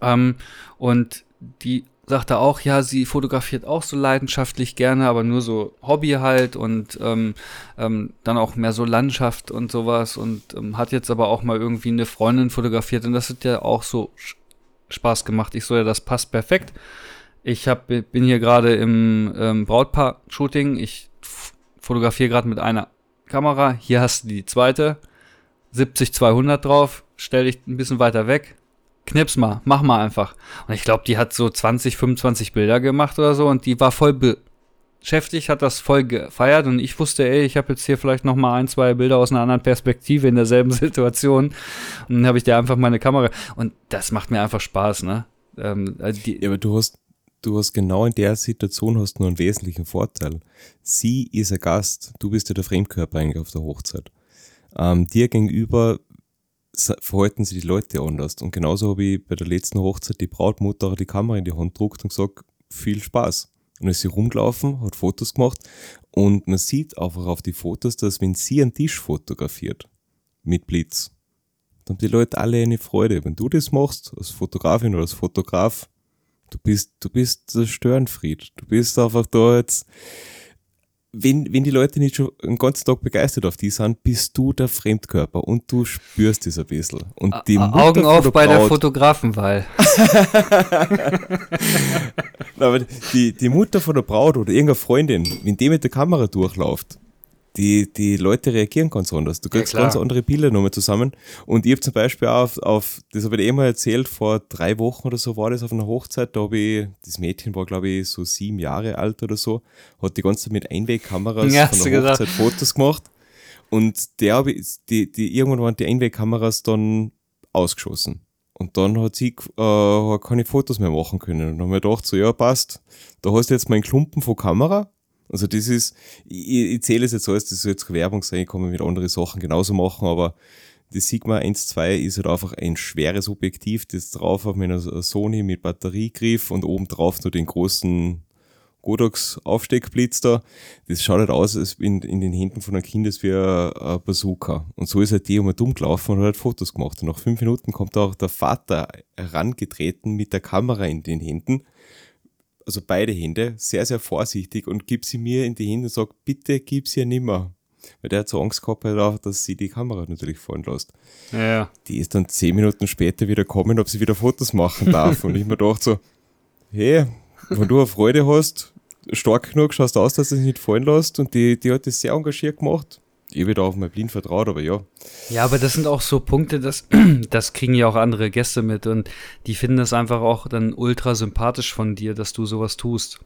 ähm, und die sagte auch, ja, sie fotografiert auch so leidenschaftlich gerne, aber nur so Hobby halt und ähm, ähm, dann auch mehr so Landschaft und sowas und ähm, hat jetzt aber auch mal irgendwie eine Freundin fotografiert und das hat ja auch so Spaß gemacht. Ich so, ja, das passt perfekt. Ich hab, bin hier gerade im ähm, Brautpaar-Shooting. Ich fotografiere gerade mit einer Kamera. Hier hast du die zweite. 70-200 drauf. Stell dich ein bisschen weiter weg. Knips mal, mach mal einfach. Und ich glaube, die hat so 20, 25 Bilder gemacht oder so und die war voll beschäftigt, hat das voll gefeiert und ich wusste, ey, ich habe jetzt hier vielleicht noch mal ein, zwei Bilder aus einer anderen Perspektive in derselben Situation und dann habe ich dir einfach meine Kamera und das macht mir einfach Spaß, ne? Ähm, äh, die, ja, aber du hast du hast genau in der Situation hast nur einen wesentlichen Vorteil. Sie ist ein Gast, du bist ja der Fremdkörper eigentlich auf der Hochzeit. Ähm, dir gegenüber verhalten sich die Leute anders. Und genauso habe ich bei der letzten Hochzeit die Brautmutter die Kamera in die Hand gedruckt und gesagt, viel Spaß. Und ist sie rumgelaufen, hat Fotos gemacht und man sieht einfach auf die Fotos, dass wenn sie einen Tisch fotografiert mit Blitz, dann haben die Leute alle eine Freude. Wenn du das machst, als Fotografin oder als Fotograf, du bist, du bist der Störenfried. Du bist einfach da jetzt, wenn, wenn die Leute nicht schon den ganzen Tag begeistert auf die sind, bist du der Fremdkörper und du spürst das ein bisschen. Und die Augen auf der bei Braut, der Fotografenwahl. Aber die, die Mutter von der Braut oder irgendeine Freundin, wenn die mit der Kamera durchläuft, die, die Leute reagieren ganz anders. Du kriegst ja, ganz andere Bilder nochmal zusammen. Und ich habe zum Beispiel auch auf, auf das habe ich eh mal erzählt, vor drei Wochen oder so war das auf einer Hochzeit, da habe ich, das Mädchen war glaube ich so sieben Jahre alt oder so, hat die ganze Zeit mit Einwegkameras ja, von der Hochzeit gesagt. Fotos gemacht. Und der habe ich, die, die, irgendwann waren die Einwegkameras dann ausgeschossen. Und dann hat sie äh, keine Fotos mehr machen können. Und dann haben wir gedacht, so, ja, passt. Da hast du jetzt meinen Klumpen von Kamera also das ist, ich, ich zähle es jetzt so, als das soll jetzt Werbung sein, ich kann mit anderen Sachen genauso machen, aber das Sigma 1.2 ist halt einfach ein schweres Objektiv, das drauf auf meiner Sony mit Batteriegriff und oben drauf nur den großen Godox Aufsteckblitz da. Das schaut halt aus, als in, in den Händen von einem Kind als wie ein Bazooka. Und so ist halt die um dumm gelaufen und hat halt Fotos gemacht. Und nach fünf Minuten kommt auch der Vater herangetreten mit der Kamera in den Händen also beide Hände, sehr, sehr vorsichtig und gibt sie mir in die Hände und sagt, bitte gib sie ja nimmer. Weil der hat so Angst gehabt, halt dass sie die Kamera natürlich fallen lässt. Ja. Die ist dann zehn Minuten später wieder kommen, ob sie wieder Fotos machen darf. und ich mir dachte so, hey, wenn du eine Freude hast, stark genug schaust aus, dass du es nicht fallen lässt. Und die, die hat das sehr engagiert gemacht ich wieder auf mein blind vertraut, aber ja. Ja, aber das sind auch so Punkte, das, das kriegen ja auch andere Gäste mit und die finden das einfach auch dann ultra sympathisch von dir, dass du sowas tust.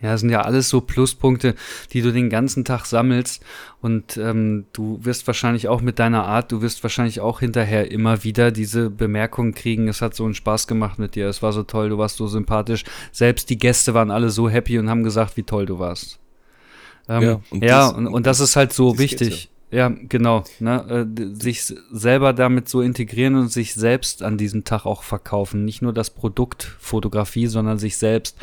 Ja, das sind ja alles so Pluspunkte, die du den ganzen Tag sammelst und ähm, du wirst wahrscheinlich auch mit deiner Art, du wirst wahrscheinlich auch hinterher immer wieder diese Bemerkung kriegen, es hat so einen Spaß gemacht mit dir, es war so toll, du warst so sympathisch. Selbst die Gäste waren alle so happy und haben gesagt, wie toll du warst. Ähm, ja, und, ja das, und, und, das ist halt so wichtig. Ja, genau. Ne? Äh, sich selber damit so integrieren und sich selbst an diesem Tag auch verkaufen. Nicht nur das Produkt Fotografie, sondern sich selbst.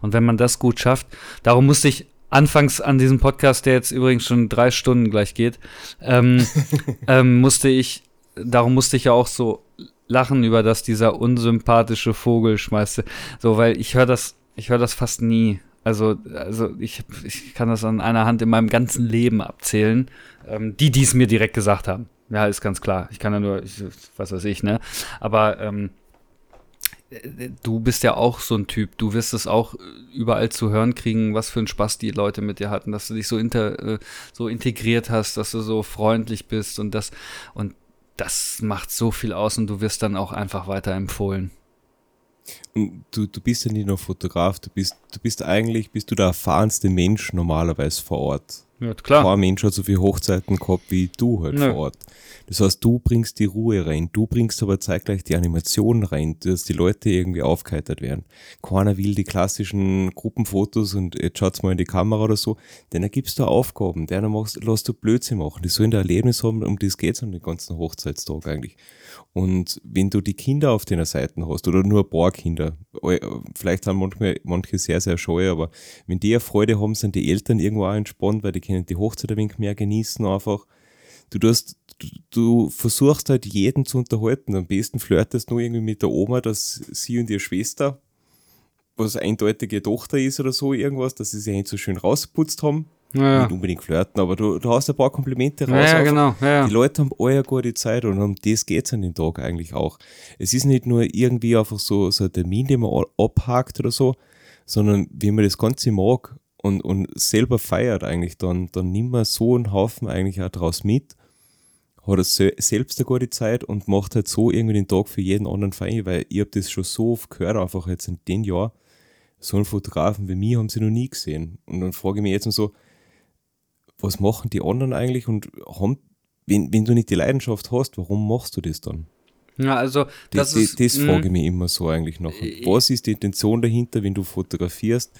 Und wenn man das gut schafft, darum musste ich anfangs an diesem Podcast, der jetzt übrigens schon drei Stunden gleich geht, ähm, ähm, musste ich, darum musste ich ja auch so lachen über das dieser unsympathische Vogel schmeißte. So, weil ich höre das, ich höre das fast nie. Also, also ich, ich kann das an einer Hand in meinem ganzen Leben abzählen, ähm, die dies mir direkt gesagt haben. Ja, ist ganz klar. Ich kann ja nur, ich, was weiß ich, ne? Aber ähm, du bist ja auch so ein Typ. Du wirst es auch überall zu hören kriegen, was für ein Spaß die Leute mit dir hatten, dass du dich so, inter, äh, so integriert hast, dass du so freundlich bist und das, und das macht so viel aus und du wirst dann auch einfach weiter empfohlen. Und du, du bist ja nicht nur Fotograf, du bist, du bist eigentlich, bist du der erfahrenste Mensch normalerweise vor Ort. Ja, klar. Kein Mensch hat so viele Hochzeiten gehabt wie du halt Nö. vor Ort. Das heißt, du bringst die Ruhe rein, du bringst aber zeitgleich die Animation rein, dass die Leute irgendwie aufgeheitert werden. Keiner will die klassischen Gruppenfotos und jetzt schaut's mal in die Kamera oder so, denn da gibst du Aufgaben, der machst, lässt du Blödsinn machen. Die sollen ein Erlebnis haben, um das geht's an den ganzen Hochzeitstag eigentlich. Und wenn du die Kinder auf deiner Seite hast, oder nur ein paar Kinder, äh, vielleicht haben manche, manche sehr, sehr scheu, aber wenn die eine Freude haben, sind die Eltern irgendwo auch entspannt, weil die können die Hochzeit ein wenig mehr genießen einfach. Du, tust, du, du versuchst halt jeden zu unterhalten. Am besten flirtest du irgendwie mit der Oma, dass sie und ihre Schwester, was eindeutige Tochter ist oder so, irgendwas, dass sie sich nicht so schön rausputzt haben ja. Nicht unbedingt flirten, aber du, du hast ein paar Komplimente raus. Ja, genau. Ja, die Leute haben eine gute Zeit und um das geht es an dem Tag eigentlich auch. Es ist nicht nur irgendwie einfach so, so ein Termin, den man abhakt oder so, sondern wie man das Ganze mag und, und selber feiert eigentlich, dann, dann nimmt man so einen Haufen eigentlich auch draus mit, hat er selbst eine gute Zeit und macht halt so irgendwie den Tag für jeden anderen fein, weil ich habe das schon so oft gehört, einfach jetzt in den Jahr, so einen Fotografen wie mich haben sie noch nie gesehen. Und dann frage ich mich jetzt so, was machen die anderen eigentlich und haben, wenn, wenn du nicht die Leidenschaft hast, warum machst du das dann? Ja, also das, das, ist, das frage ich mich immer so eigentlich noch. Äh, Was ist die Intention dahinter, wenn du fotografierst?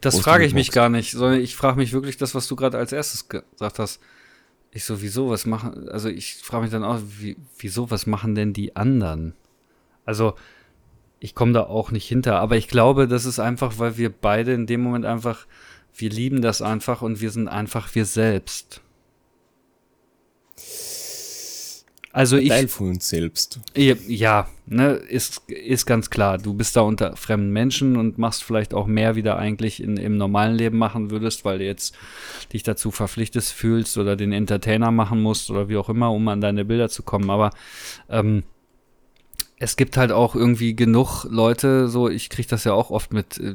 Das frage ich mich gar nicht, sondern ich frage mich wirklich das, was du gerade als erstes gesagt hast. Ich so, wieso, was machen, also ich frage mich dann auch, wie, wieso, was machen denn die anderen? Also, ich komme da auch nicht hinter, aber ich glaube, das ist einfach, weil wir beide in dem Moment einfach, wir lieben das einfach und wir sind einfach wir selbst. Also ich, Teil von uns selbst. Ja, ne, ist, ist ganz klar. Du bist da unter fremden Menschen und machst vielleicht auch mehr, wie du eigentlich in, im normalen Leben machen würdest, weil du jetzt dich dazu verpflichtet fühlst oder den Entertainer machen musst oder wie auch immer, um an deine Bilder zu kommen. Aber ähm, es gibt halt auch irgendwie genug Leute, so ich kriege das ja auch oft mit, äh,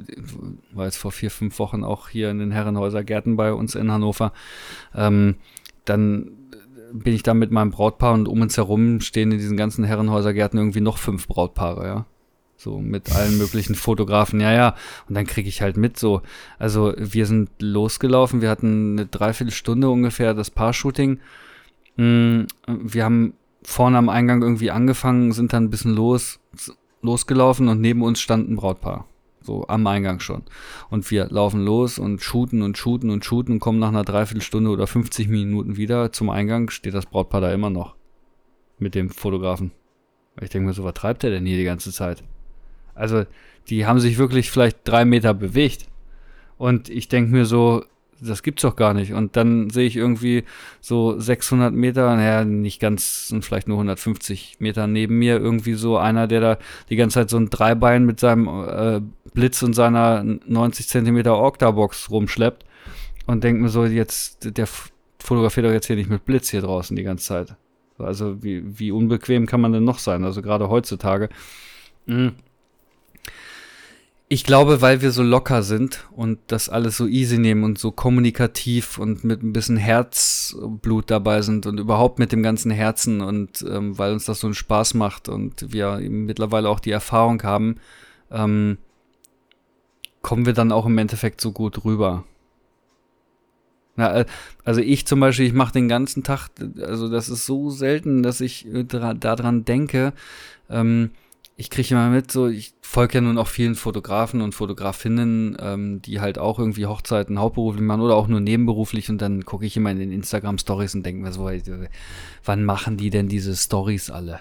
war jetzt vor vier, fünf Wochen auch hier in den Herrenhäuser Gärten bei uns in Hannover. Ähm, dann bin ich da mit meinem Brautpaar und um uns herum stehen in diesen ganzen Herrenhäusergärten irgendwie noch fünf Brautpaare, ja. So mit allen möglichen Fotografen, ja, ja. Und dann kriege ich halt mit so. Also wir sind losgelaufen, wir hatten eine Dreiviertelstunde ungefähr das Paar-Shooting. Mm, wir haben vorne am Eingang irgendwie angefangen, sind dann ein bisschen los, losgelaufen und neben uns stand ein Brautpaar. So am Eingang schon. Und wir laufen los und shooten und shooten und shooten und kommen nach einer Dreiviertelstunde oder 50 Minuten wieder zum Eingang, steht das Brautpaar da immer noch. Mit dem Fotografen. Ich denke mir so, was treibt der denn hier die ganze Zeit? Also, die haben sich wirklich vielleicht drei Meter bewegt. Und ich denke mir so, das gibt's doch gar nicht. Und dann sehe ich irgendwie so 600 Meter, naja, nicht ganz, vielleicht nur 150 Meter neben mir, irgendwie so einer, der da die ganze Zeit so ein Dreibein mit seinem äh, Blitz und seiner 90 Zentimeter Octabox rumschleppt und denkt mir so, jetzt, der fotografiert doch jetzt hier nicht mit Blitz hier draußen die ganze Zeit. Also wie, wie unbequem kann man denn noch sein? Also gerade heutzutage. Mhm. Ich glaube, weil wir so locker sind und das alles so easy nehmen und so kommunikativ und mit ein bisschen Herzblut dabei sind und überhaupt mit dem ganzen Herzen und ähm, weil uns das so einen Spaß macht und wir mittlerweile auch die Erfahrung haben, ähm, kommen wir dann auch im Endeffekt so gut rüber. Ja, äh, also ich zum Beispiel, ich mache den ganzen Tag, also das ist so selten, dass ich daran denke, ähm, ich kriege immer mit, so ich folge ja nun auch vielen Fotografen und Fotografinnen, ähm, die halt auch irgendwie Hochzeiten hauptberuflich machen oder auch nur nebenberuflich und dann gucke ich immer in den Instagram Stories und denke mir so, wann machen die denn diese Stories alle?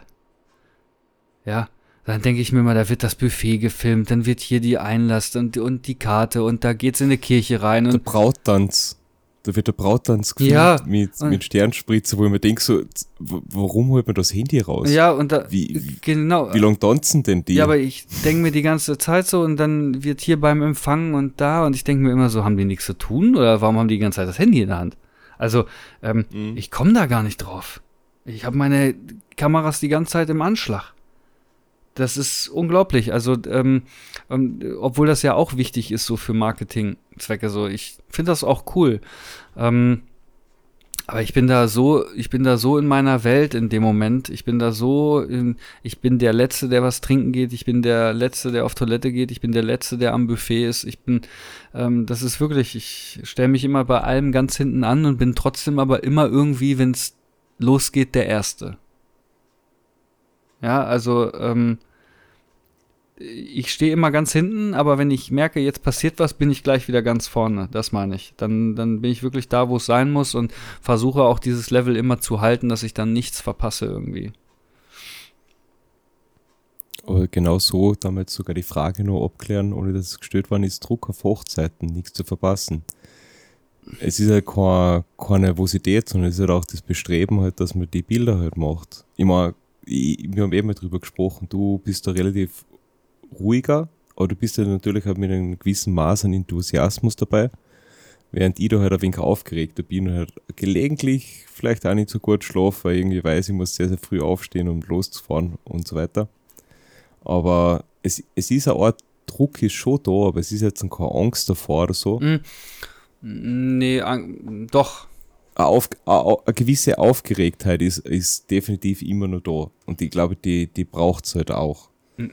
Ja, dann denke ich mir mal, da wird das Buffet gefilmt, dann wird hier die Einlass und, und die Karte und da geht's in eine Kirche rein. Und der Brauttanz da wird der Brauttanz gefilmt ja, mit, mit Sternspritze, wo ich mir denke, so, warum holt man das Handy raus? Ja, und da, wie, genau. Wie lange tanzen denn die? Ja, aber ich denke mir die ganze Zeit so und dann wird hier beim Empfang und da und ich denke mir immer so, haben die nichts zu tun oder warum haben die die ganze Zeit das Handy in der Hand? Also, ähm, mhm. ich komme da gar nicht drauf. Ich habe meine Kameras die ganze Zeit im Anschlag. Das ist unglaublich. Also, ähm, ähm, obwohl das ja auch wichtig ist, so für Marketingzwecke. So, ich finde das auch cool. Ähm, aber ich bin da so, ich bin da so in meiner Welt in dem Moment. Ich bin da so, in, ich bin der Letzte, der was trinken geht. Ich bin der Letzte, der auf Toilette geht. Ich bin der Letzte, der am Buffet ist. Ich bin, ähm, das ist wirklich, ich stelle mich immer bei allem ganz hinten an und bin trotzdem aber immer irgendwie, wenn es losgeht, der Erste. Ja, also, ähm, ich stehe immer ganz hinten, aber wenn ich merke, jetzt passiert was, bin ich gleich wieder ganz vorne. Das meine ich. Dann, dann bin ich wirklich da, wo es sein muss und versuche auch dieses Level immer zu halten, dass ich dann nichts verpasse irgendwie. Aber genau so damals sogar die Frage nur abklären, ohne dass es gestört worden ist, Druck auf Hochzeiten, nichts zu verpassen. Es ist halt keine, keine Nervosität, sondern es ist halt auch das Bestreben halt, dass man die Bilder halt macht. Ich meine, wir haben eben mal drüber gesprochen, du bist da relativ ruhiger, aber du bist ja natürlich halt mit einem gewissen Maß an Enthusiasmus dabei. Während ich da halt ein wenig aufgeregt bin und halt gelegentlich vielleicht auch nicht so gut schlafe, weil ich irgendwie weiß, ich muss sehr, sehr früh aufstehen, um loszufahren und so weiter. Aber es, es ist eine Art Druck ist schon da, aber es ist jetzt keine Angst davor oder so. Mm, nee, an, doch. Eine, auf, eine, eine, gewisse Aufgeregtheit ist, ist definitiv immer noch da. Und ich glaube, die, die braucht es halt auch.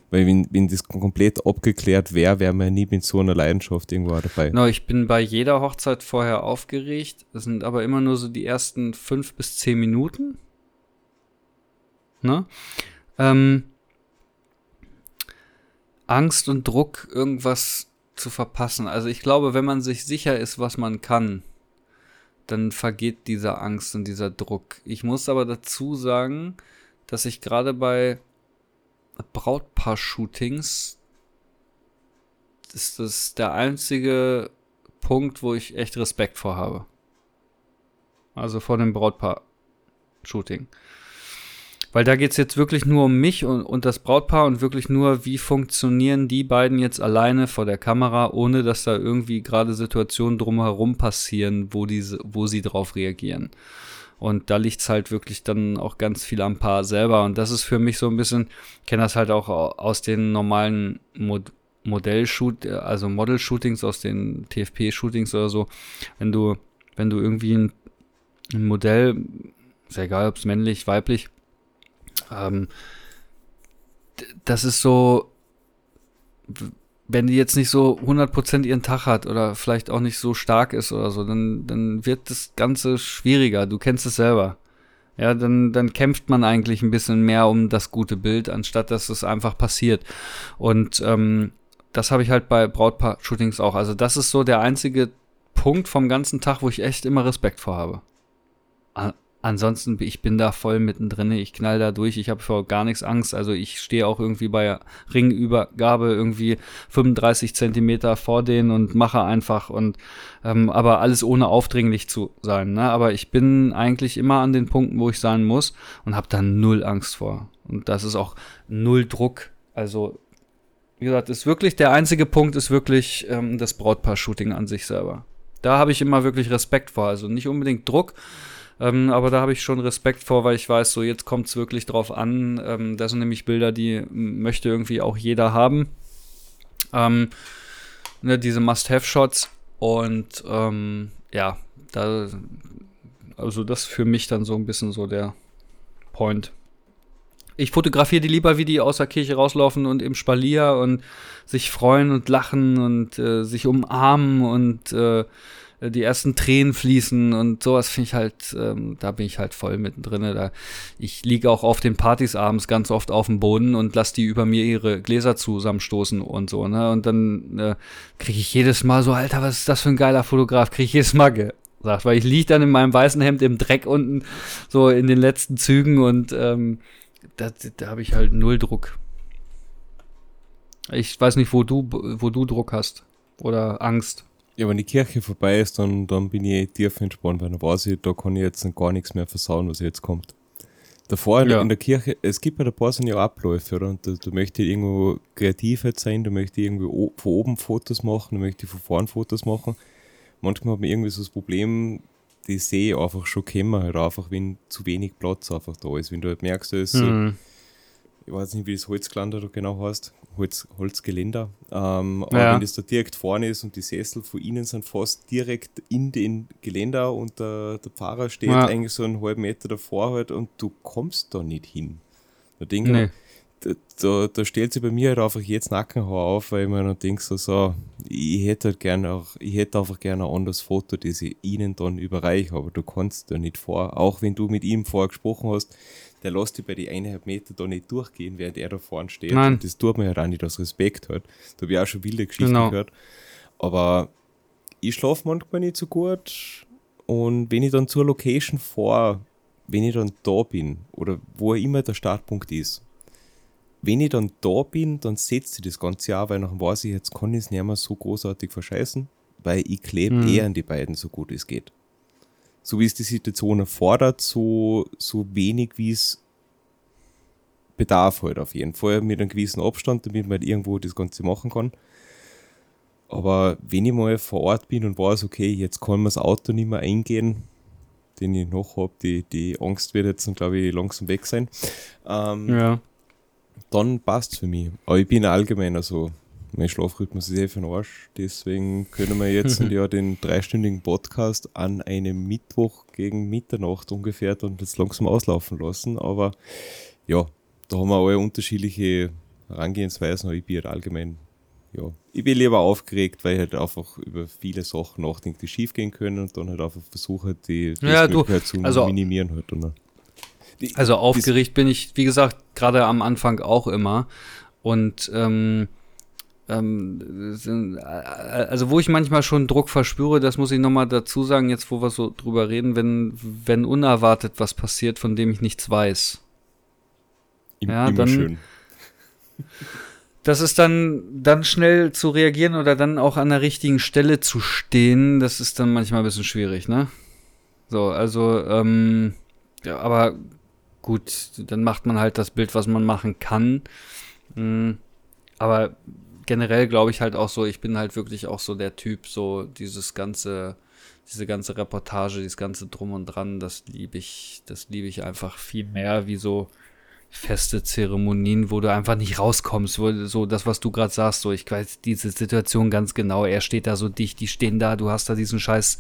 Weil wenn, wenn das komplett abgeklärt wäre, wäre man nie mit so einer Leidenschaft irgendwo dabei. No, ich bin bei jeder Hochzeit vorher aufgeregt. Das sind aber immer nur so die ersten fünf bis zehn Minuten. Ne? ähm, Angst und Druck, irgendwas zu verpassen. Also ich glaube, wenn man sich sicher ist, was man kann, dann vergeht dieser Angst und dieser Druck. Ich muss aber dazu sagen, dass ich gerade bei Brautpaar-Shootings ist das der einzige Punkt, wo ich echt Respekt vor habe. Also vor dem Brautpaar-Shooting. Weil da geht es jetzt wirklich nur um mich und, und das Brautpaar und wirklich nur, wie funktionieren die beiden jetzt alleine vor der Kamera, ohne dass da irgendwie gerade Situationen drumherum passieren, wo, diese, wo sie drauf reagieren. Und da liegt es halt wirklich dann auch ganz viel am Paar selber. Und das ist für mich so ein bisschen, ich kenne das halt auch aus den normalen Mod Modellshoot, also Model-Shootings, aus den TFP-Shootings oder so. Wenn du, wenn du irgendwie ein, ein Modell, ist ja egal, ob es männlich, weiblich, ähm, das ist so, wenn die jetzt nicht so 100% ihren Tag hat oder vielleicht auch nicht so stark ist oder so, dann, dann wird das Ganze schwieriger. Du kennst es selber. Ja, dann, dann kämpft man eigentlich ein bisschen mehr um das gute Bild, anstatt dass es einfach passiert. Und ähm, das habe ich halt bei Brautpaar-Shootings auch. Also das ist so der einzige Punkt vom ganzen Tag, wo ich echt immer Respekt vor habe ansonsten, ich bin da voll mittendrin, ich knall da durch, ich habe vor gar nichts Angst. Also ich stehe auch irgendwie bei Ringübergabe irgendwie 35 Zentimeter vor denen und mache einfach und ähm, aber alles ohne aufdringlich zu sein. Ne? Aber ich bin eigentlich immer an den Punkten, wo ich sein muss und habe da null Angst vor. Und das ist auch null Druck. Also wie gesagt, ist wirklich der einzige Punkt ist wirklich ähm, das Brautpaar-Shooting an sich selber. Da habe ich immer wirklich Respekt vor. Also nicht unbedingt Druck, ähm, aber da habe ich schon Respekt vor, weil ich weiß, so jetzt kommt es wirklich drauf an. Ähm, das sind nämlich Bilder, die möchte irgendwie auch jeder haben. Ähm, ne, diese Must-Have-Shots. Und ähm, ja, da, also das ist für mich dann so ein bisschen so der Point. Ich fotografiere die lieber, wie die aus der Kirche rauslaufen und im Spalier und sich freuen und lachen und äh, sich umarmen und äh, die ersten Tränen fließen und sowas finde ich halt, ähm, da bin ich halt voll mittendrin. Da, ich liege auch auf den Partys abends ganz oft auf dem Boden und lasse die über mir ihre Gläser zusammenstoßen und so, ne? Und dann äh, kriege ich jedes Mal so, Alter, was ist das für ein geiler Fotograf? Kriege ich jedes Mal gesagt, weil ich liege dann in meinem weißen Hemd im Dreck unten, so in den letzten Zügen und ähm, da, da habe ich halt null Druck. Ich weiß nicht, wo du, wo du Druck hast oder Angst. Ja, wenn die Kirche vorbei ist, dann, dann bin ich tief entspannt, weil dann weiß ich, da kann ich jetzt gar nichts mehr versauen, was jetzt kommt. Davor ja. in der Kirche, es gibt bei der paar ja Abläufe, oder? Und du, du möchtest irgendwo kreativ halt sein, du möchtest irgendwie von oben Fotos machen, du möchtest von vorn Fotos machen. Manchmal hat man irgendwie so das Problem, die sehe einfach schon kommen, halt einfach, wenn zu wenig Platz einfach da ist. Wenn du halt merkst, da ist mhm. Ich weiß nicht, wie das Holzgeländer da genau heißt, Holz, Holzgeländer. Ähm, aber ja. wenn das da direkt vorne ist und die Sessel von innen sind fast direkt in den Geländer und der, der Pfarrer steht ja. eigentlich so einen halben Meter davor halt und du kommst da nicht hin. Da denke nee. da, da, stellt sich bei mir halt einfach jetzt Nackenhaar auf, weil ich mir dann denke, so, so, ich hätte halt gerne auch, ich hätte einfach gerne ein anderes Foto, das ich ihnen dann überreiche, aber du kannst da nicht vor, auch wenn du mit ihm vorher gesprochen hast, der lässt dich bei die eineinhalb Meter da nicht durchgehen, während er da vorne steht. Nein. Und das tut man ja auch nicht aus Respekt halt. Da habe ich auch schon wilde Geschichten genau. gehört. Aber ich schlafe manchmal nicht so gut. Und wenn ich dann zur Location fahre, wenn ich dann da bin, oder wo immer der Startpunkt ist, wenn ich dann da bin, dann setzt sich das Ganze Jahr, weil nachher weiß ich, jetzt kann ich es nicht mehr so großartig verscheißen, weil ich klebe mhm. eher an die beiden so gut es geht so wie es die Situation erfordert, so, so wenig wie es bedarf halt auf jeden Fall mit einem gewissen Abstand, damit man halt irgendwo das Ganze machen kann. Aber wenn ich mal vor Ort bin und weiß, okay, jetzt kann man das Auto nicht mehr eingehen, den ich noch habe, die, die Angst wird jetzt, glaube ich, langsam weg sein, ähm, ja. dann passt es für mich. Aber ich bin allgemein also mein Schlafrhythmus ist eh für den Arsch. Deswegen können wir jetzt ja den dreistündigen Podcast an einem Mittwoch gegen Mitternacht ungefähr dann jetzt langsam auslaufen lassen. Aber ja, da haben wir alle unterschiedliche Herangehensweisen. Aber ich bin halt allgemein, ja, ich bin lieber aufgeregt, weil ich halt einfach über viele Sachen nachdenke, die schief gehen können und dann halt einfach versuche, die ja, du, zu also, minimieren halt. Oder? Also aufgeregt bin ich, wie gesagt, gerade am Anfang auch immer. Und ähm, ähm, also wo ich manchmal schon Druck verspüre, das muss ich nochmal dazu sagen, jetzt wo wir so drüber reden, wenn, wenn unerwartet was passiert, von dem ich nichts weiß. ja, immer dann, schön. Das ist dann, dann schnell zu reagieren oder dann auch an der richtigen Stelle zu stehen, das ist dann manchmal ein bisschen schwierig, ne? So, also, ähm, ja, aber gut, dann macht man halt das Bild, was man machen kann. Mhm. Aber generell glaube ich halt auch so, ich bin halt wirklich auch so der Typ, so dieses ganze, diese ganze Reportage, dieses ganze Drum und Dran, das liebe ich, das liebe ich einfach viel mehr wie so feste Zeremonien, wo du einfach nicht rauskommst, wo so das, was du gerade sagst, so ich weiß diese Situation ganz genau. Er steht da so dicht, die stehen da, du hast da diesen scheiß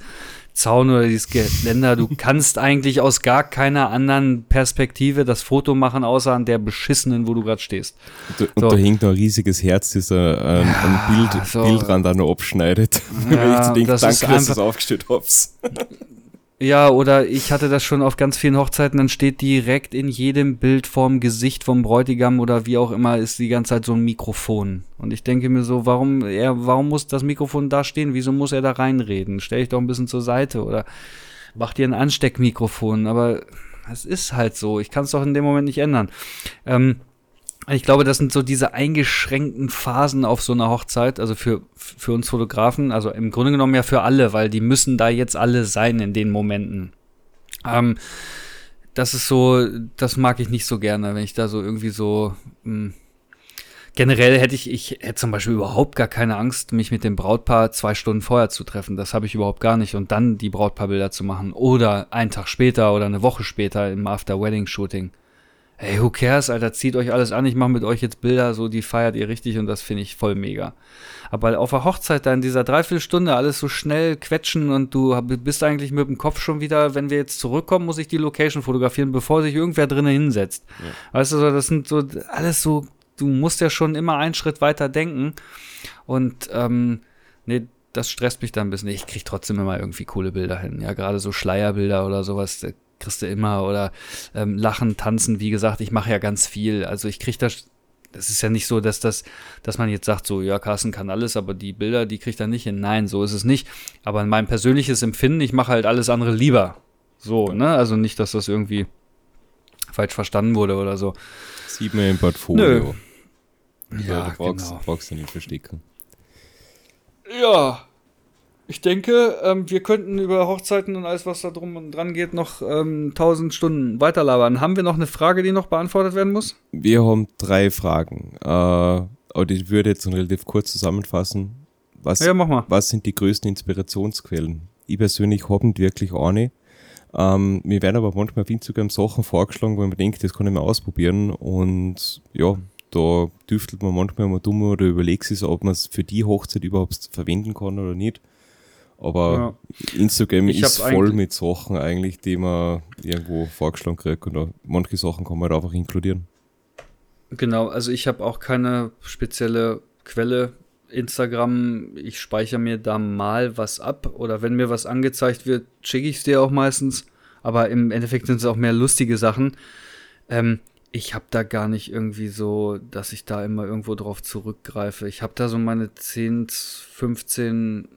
Zaun oder dieses Geländer. Du kannst eigentlich aus gar keiner anderen Perspektive das Foto machen, außer an der beschissenen, wo du gerade stehst. Und, so. und da hängt noch ein riesiges Herz, das ein, ein, ja, Bild, so. Bildrand auch noch abschneidet. Ja, Wenn ich zu denke, danke, dass du es aufgestellt hast. Ja, oder ich hatte das schon auf ganz vielen Hochzeiten, dann steht direkt in jedem Bild vorm Gesicht vom Bräutigam oder wie auch immer ist die ganze Zeit so ein Mikrofon. Und ich denke mir so, warum er, warum muss das Mikrofon da stehen? Wieso muss er da reinreden? Stell ich doch ein bisschen zur Seite oder mach dir ein Ansteckmikrofon. Aber es ist halt so. Ich kann es doch in dem Moment nicht ändern. Ähm, ich glaube, das sind so diese eingeschränkten Phasen auf so einer Hochzeit, also für, für uns Fotografen, also im Grunde genommen ja für alle, weil die müssen da jetzt alle sein in den Momenten. Ähm, das ist so, das mag ich nicht so gerne, wenn ich da so irgendwie so. Hm, generell hätte ich, ich hätte zum Beispiel überhaupt gar keine Angst, mich mit dem Brautpaar zwei Stunden vorher zu treffen. Das habe ich überhaupt gar nicht. Und dann die Brautpaarbilder zu machen. Oder einen Tag später oder eine Woche später im After-Wedding-Shooting hey, who cares, Alter, zieht euch alles an, ich mache mit euch jetzt Bilder, so, die feiert ihr richtig und das finde ich voll mega. Aber auf der Hochzeit da in dieser Dreiviertelstunde alles so schnell quetschen und du bist eigentlich mit dem Kopf schon wieder, wenn wir jetzt zurückkommen, muss ich die Location fotografieren, bevor sich irgendwer drinnen hinsetzt. Ja. Weißt du, das sind so alles so, du musst ja schon immer einen Schritt weiter denken und, ähm, nee, das stresst mich dann ein bisschen. Ich kriege trotzdem immer irgendwie coole Bilder hin. Ja, gerade so Schleierbilder oder sowas, kriegst du immer oder ähm, Lachen, Tanzen, wie gesagt, ich mache ja ganz viel. Also ich kriege das, das ist ja nicht so, dass das, dass man jetzt sagt, so, ja, Carsten kann alles, aber die Bilder, die kriegt er nicht hin. Nein, so ist es nicht. Aber mein persönliches Empfinden, ich mache halt alles andere lieber. So, ne? Also nicht, dass das irgendwie falsch verstanden wurde oder so. Sieht man im Portfolio. Nö. Ja, du brauchst, genau. brauchst du nicht verstecken. Ja, ich denke, ähm, wir könnten über Hochzeiten und alles, was da drum und dran geht, noch ähm, 1000 Stunden weiterlabern. Haben wir noch eine Frage, die noch beantwortet werden muss? Wir haben drei Fragen. Äh, aber ich würde jetzt relativ kurz zusammenfassen. Was, ja, mach mal. was sind die größten Inspirationsquellen? Ich persönlich habe nicht wirklich eine. Ähm, mir werden aber manchmal auf Instagram Sachen vorgeschlagen, wo man denkt, das kann ich mal ausprobieren. Und ja, da düftelt man manchmal mal dumm oder überlegt sich, ob man es für die Hochzeit überhaupt verwenden kann oder nicht. Aber ja. Instagram ich ist voll mit Sachen eigentlich, die man irgendwo vorgeschlagen kriegt und manche Sachen kann man halt einfach inkludieren. Genau, also ich habe auch keine spezielle Quelle. Instagram, ich speichere mir da mal was ab oder wenn mir was angezeigt wird, schicke ich es dir auch meistens. Aber im Endeffekt sind es auch mehr lustige Sachen. Ähm, ich habe da gar nicht irgendwie so, dass ich da immer irgendwo drauf zurückgreife. Ich habe da so meine 10, 15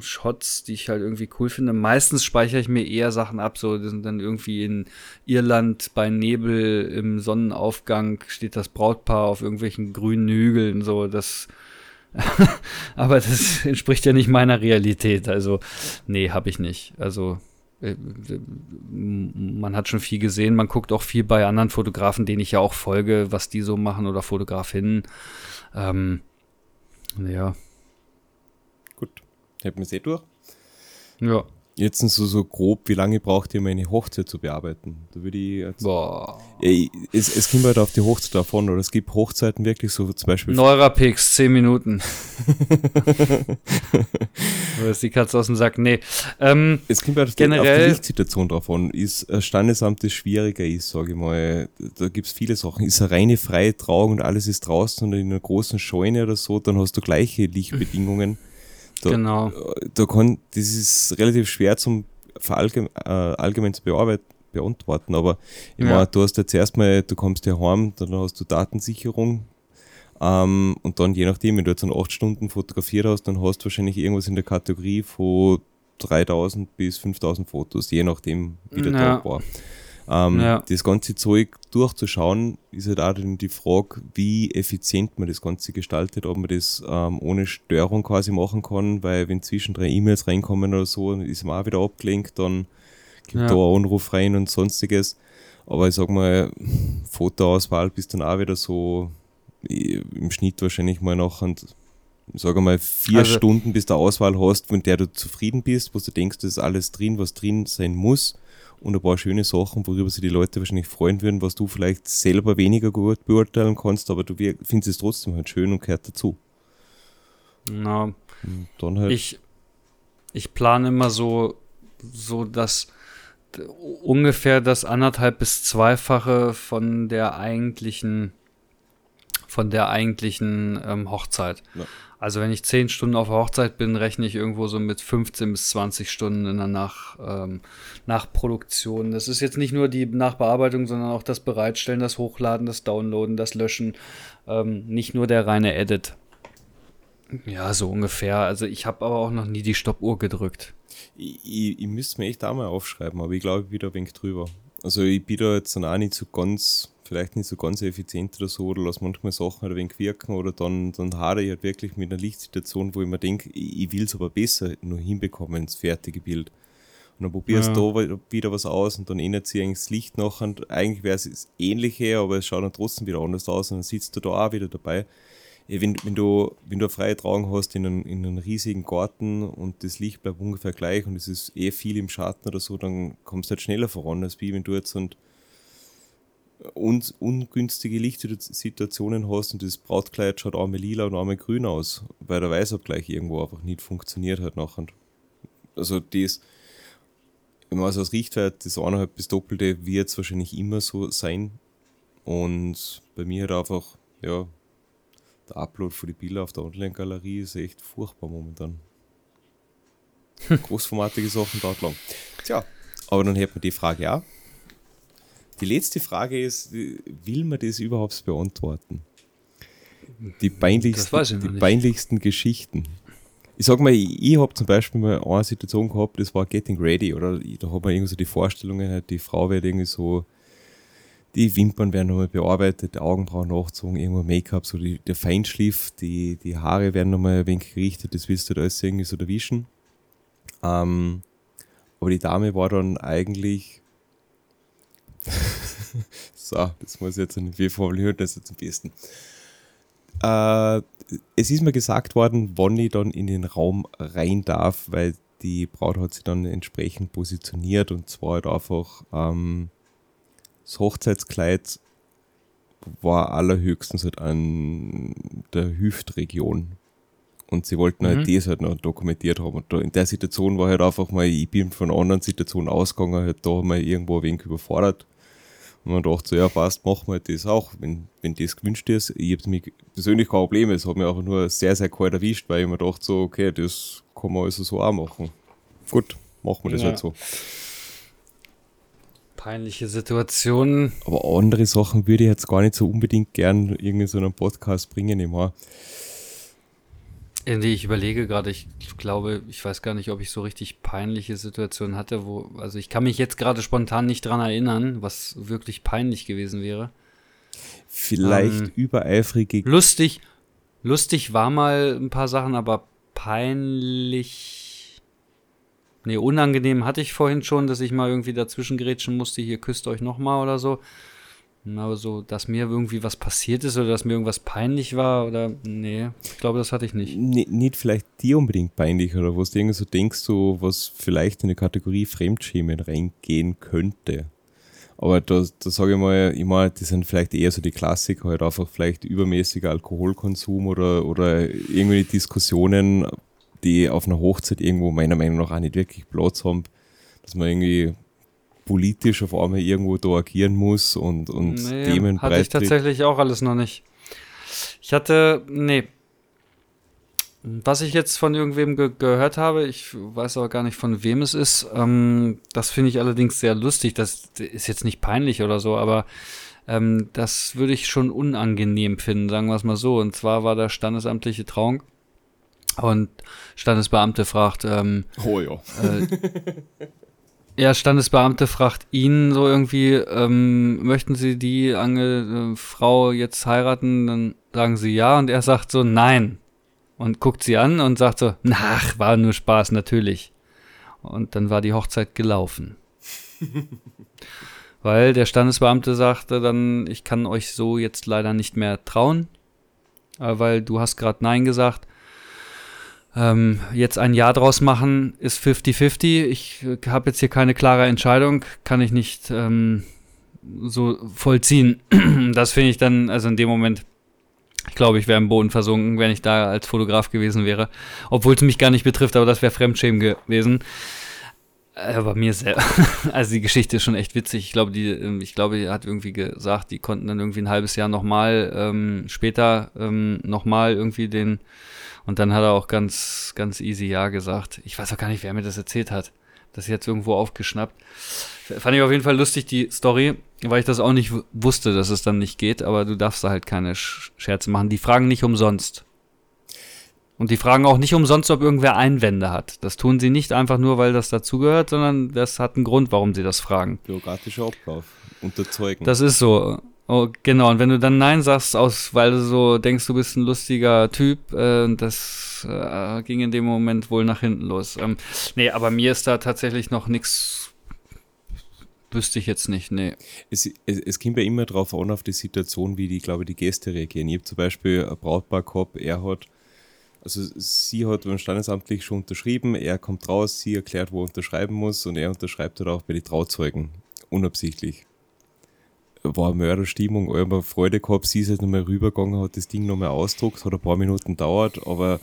Shots, die ich halt irgendwie cool finde. Meistens speichere ich mir eher Sachen ab, so die sind dann irgendwie in Irland bei Nebel im Sonnenaufgang steht das Brautpaar auf irgendwelchen grünen Hügeln, so das aber das entspricht ja nicht meiner Realität. Also, nee, habe ich nicht. Also, äh, man hat schon viel gesehen. Man guckt auch viel bei anderen Fotografen, denen ich ja auch folge, was die so machen oder Fotografinnen. Ähm, ja. Hätten wir es eh durch? Ja. Jetzt so, so grob, wie lange braucht ihr, um eine Hochzeit zu bearbeiten? Da würde ich jetzt. Boah. Ja, es, es kommt halt auf die Hochzeit davon, oder es gibt Hochzeiten wirklich so zum Beispiel. Neurapix, 10 Minuten. oder ist die Katze aus dem Sack? Nee. Ähm, es kommt halt generell, auf die Lichtsituation davon. Ist ein Standesamt, das schwieriger ist, sage ich mal. Da gibt es viele Sachen. Ist eine reine freie Trauung und alles ist draußen und in einer großen Scheune oder so, dann hast du gleiche Lichtbedingungen. Da, genau. Da kann, das ist relativ schwer zum allgemein, äh, allgemein zu bearbeiten, beantworten. Aber ich ja. meine, du hast jetzt erstmal, du kommst hier heim, dann hast du Datensicherung. Ähm, und dann je nachdem, wenn du jetzt an acht Stunden fotografiert hast, dann hast du wahrscheinlich irgendwas in der Kategorie von 3000 bis 5000 Fotos, je nachdem, wie der ja. Tag war. Ähm, ja. Das ganze Zeug durchzuschauen, ist halt auch dann die Frage, wie effizient man das Ganze gestaltet, ob man das ähm, ohne Störung quasi machen kann, weil wenn zwischen drei E-Mails reinkommen oder so, ist man auch wieder abgelenkt, dann gibt ja. da ein Anruf rein und sonstiges. Aber ich sag mal, Fotoauswahl bist dann auch wieder so im Schnitt wahrscheinlich mal nach und sage mal vier also, Stunden, bis du Auswahl hast, von der du zufrieden bist, wo du denkst, das ist alles drin, was drin sein muss und ein paar schöne Sachen, worüber sich die Leute wahrscheinlich freuen würden, was du vielleicht selber weniger gut beurteilen kannst, aber du findest es trotzdem halt schön und gehört dazu. Na, dann halt. Ich, ich plane immer so, so dass ungefähr das anderthalb bis zweifache von der eigentlichen von der eigentlichen ähm, Hochzeit. Ja. Also wenn ich 10 Stunden auf der Hochzeit bin, rechne ich irgendwo so mit 15 bis 20 Stunden in der Nach, ähm, Nachproduktion. Das ist jetzt nicht nur die Nachbearbeitung, sondern auch das Bereitstellen, das Hochladen, das Downloaden, das Löschen. Ähm, nicht nur der reine Edit. Ja, so ungefähr. Also ich habe aber auch noch nie die Stoppuhr gedrückt. Ich, ich, ich müsste mir echt auch mal aufschreiben, aber ich glaube, ich bin da ein wenig drüber. Also ich bin da jetzt auch nicht so ganz vielleicht nicht so ganz effizient oder so oder lasse manchmal Sachen halt ein wenig wirken oder dann, dann haare ich halt wirklich mit einer Lichtsituation, wo ich mir denke, ich, ich will es aber besser nur hinbekommen, ins fertige Bild. Und dann probierst du ja. da wieder was aus und dann ändert sich eigentlich das Licht noch und eigentlich wäre es das Ähnliche, aber es schaut dann trotzdem wieder anders aus und dann sitzt du da auch wieder dabei. Wenn, wenn, du, wenn du eine freie Trauung hast in einem, in einem riesigen Garten und das Licht bleibt ungefähr gleich und es ist eh viel im Schatten oder so, dann kommst du halt schneller voran, als wie wenn du jetzt und un ungünstige Lichtsituationen hast und das Brautkleid schaut einmal lila und einmal grün aus, weil der Weißabgleich irgendwo einfach nicht funktioniert hat nachher. Also das, wenn man also als Richtwert, das eineinhalb bis doppelte wird es wahrscheinlich immer so sein. Und bei mir hat einfach, ja, der Upload für die Bilder auf der Online-Galerie ist echt furchtbar momentan. Großformatige Sachen dauert lang. Tja, aber dann hätte man die Frage auch. Die letzte Frage ist, will man das überhaupt beantworten? Die peinlichsten, die peinlichsten Geschichten. Ich sag mal, ich, ich habe zum Beispiel mal eine Situation gehabt, das war Getting Ready, oder da hat man irgendwie so die Vorstellungen, halt, die Frau wird irgendwie so, die Wimpern werden nochmal bearbeitet, die Augenbrauen nachgezogen, irgendwo Make-up, so die, der Feinschliff, die, die Haare werden nochmal ein wenig gerichtet, das willst du da alles irgendwie so erwischen. Ähm, aber die Dame war dann eigentlich so, das muss ich jetzt nicht wie formulieren, das ist jetzt am besten. Äh, es ist mir gesagt worden, wann ich dann in den Raum rein darf, weil die Braut hat sich dann entsprechend positioniert und zwar halt einfach ähm, das Hochzeitskleid war allerhöchstens halt an der Hüftregion. Und sie wollten halt mhm. das halt noch dokumentiert haben. Und da in der Situation war halt einfach mal, ich bin von einer anderen Situation ausgegangen, halt da mal irgendwo ein wenig überfordert. Und man dachte so, ja passt, machen wir das auch, wenn, wenn das gewünscht ist. Ich habe mich persönlich kein Problem, es hat mich einfach nur sehr, sehr kalt erwischt, weil ich mir dachte so, okay, das kann man also so auch machen. Gut, machen wir das ja. halt so. Peinliche Situationen. Aber andere Sachen würde ich jetzt gar nicht so unbedingt gern irgendwie so einen Podcast bringen immer. Nee, ich überlege gerade, ich glaube, ich weiß gar nicht, ob ich so richtig peinliche Situationen hatte, wo, also ich kann mich jetzt gerade spontan nicht dran erinnern, was wirklich peinlich gewesen wäre. Vielleicht ähm, übereifrige. Lustig, lustig war mal ein paar Sachen, aber peinlich. Nee, unangenehm hatte ich vorhin schon, dass ich mal irgendwie dazwischen grätschen musste, hier küsst euch nochmal oder so. Aber so, dass mir irgendwie was passiert ist oder dass mir irgendwas peinlich war oder nee, ich glaube, das hatte ich nicht. N nicht vielleicht dir unbedingt peinlich oder was du irgendwie so denkst, so was vielleicht in die Kategorie Fremdschämen reingehen könnte. Aber da, da sage ich mal, ich meine, sind vielleicht eher so die Klassiker, halt einfach vielleicht übermäßiger Alkoholkonsum oder, oder irgendwie Diskussionen, die auf einer Hochzeit irgendwo meiner Meinung nach auch nicht wirklich Platz haben, dass man irgendwie politisch auf einmal irgendwo da agieren muss und, und nee, Themen Hatte ich tatsächlich auch alles noch nicht. Ich hatte, nee. Was ich jetzt von irgendwem ge gehört habe, ich weiß aber gar nicht, von wem es ist, ähm, das finde ich allerdings sehr lustig. Das ist jetzt nicht peinlich oder so, aber ähm, das würde ich schon unangenehm finden, sagen wir es mal so. Und zwar war der standesamtliche Trauung und Standesbeamte fragt, ähm, oh ja. Äh, ja, Standesbeamte fragt ihn so irgendwie, ähm, möchten Sie die Ange äh, Frau jetzt heiraten? Dann sagen sie ja und er sagt so nein und guckt sie an und sagt so, ach, war nur Spaß, natürlich. Und dann war die Hochzeit gelaufen. Weil der Standesbeamte sagte dann, ich kann euch so jetzt leider nicht mehr trauen, äh, weil du hast gerade Nein gesagt. Ähm, jetzt ein Jahr draus machen ist 50-50. Ich äh, habe jetzt hier keine klare Entscheidung, kann ich nicht ähm, so vollziehen. das finde ich dann, also in dem Moment ich glaube, ich wäre im Boden versunken, wenn ich da als Fotograf gewesen wäre. Obwohl es mich gar nicht betrifft, aber das wäre Fremdschämen gewesen. Aber mir sehr, also die Geschichte ist schon echt witzig. Ich glaube, die, ähm, ich glaube, er hat irgendwie gesagt, die konnten dann irgendwie ein halbes Jahr nochmal, ähm, später ähm, nochmal irgendwie den, und dann hat er auch ganz, ganz easy Ja gesagt. Ich weiß auch gar nicht, wer mir das erzählt hat. Das jetzt irgendwo aufgeschnappt. Fand ich auf jeden Fall lustig, die Story, weil ich das auch nicht wusste, dass es dann nicht geht, aber du darfst da halt keine Scherze machen. Die fragen nicht umsonst. Und die fragen auch nicht umsonst, ob irgendwer Einwände hat. Das tun sie nicht einfach nur, weil das dazugehört, sondern das hat einen Grund, warum sie das fragen. Bürokratischer Ablauf. Unterzeugen. Das ist so. Oh, genau, und wenn du dann Nein sagst, aus, weil du so denkst, du bist ein lustiger Typ, äh, das äh, ging in dem Moment wohl nach hinten los. Ähm, nee, aber mir ist da tatsächlich noch nichts Wüsste ich jetzt nicht, nee. Es, es, es kommt ja immer darauf an, auf die Situation, wie die, glaube ich, die Gäste reagieren. Ich habe zum Beispiel ein Brautpaar gehabt, er hat, also sie hat beim Standesamtlich schon unterschrieben, er kommt raus, sie erklärt, wo er unterschreiben muss und er unterschreibt halt auch bei den Trauzeugen, unabsichtlich. War Mörderstimmung, immer Freude gehabt, sie ist halt nochmal rübergegangen, hat das Ding nochmal ausdruckt, hat ein paar Minuten dauert, aber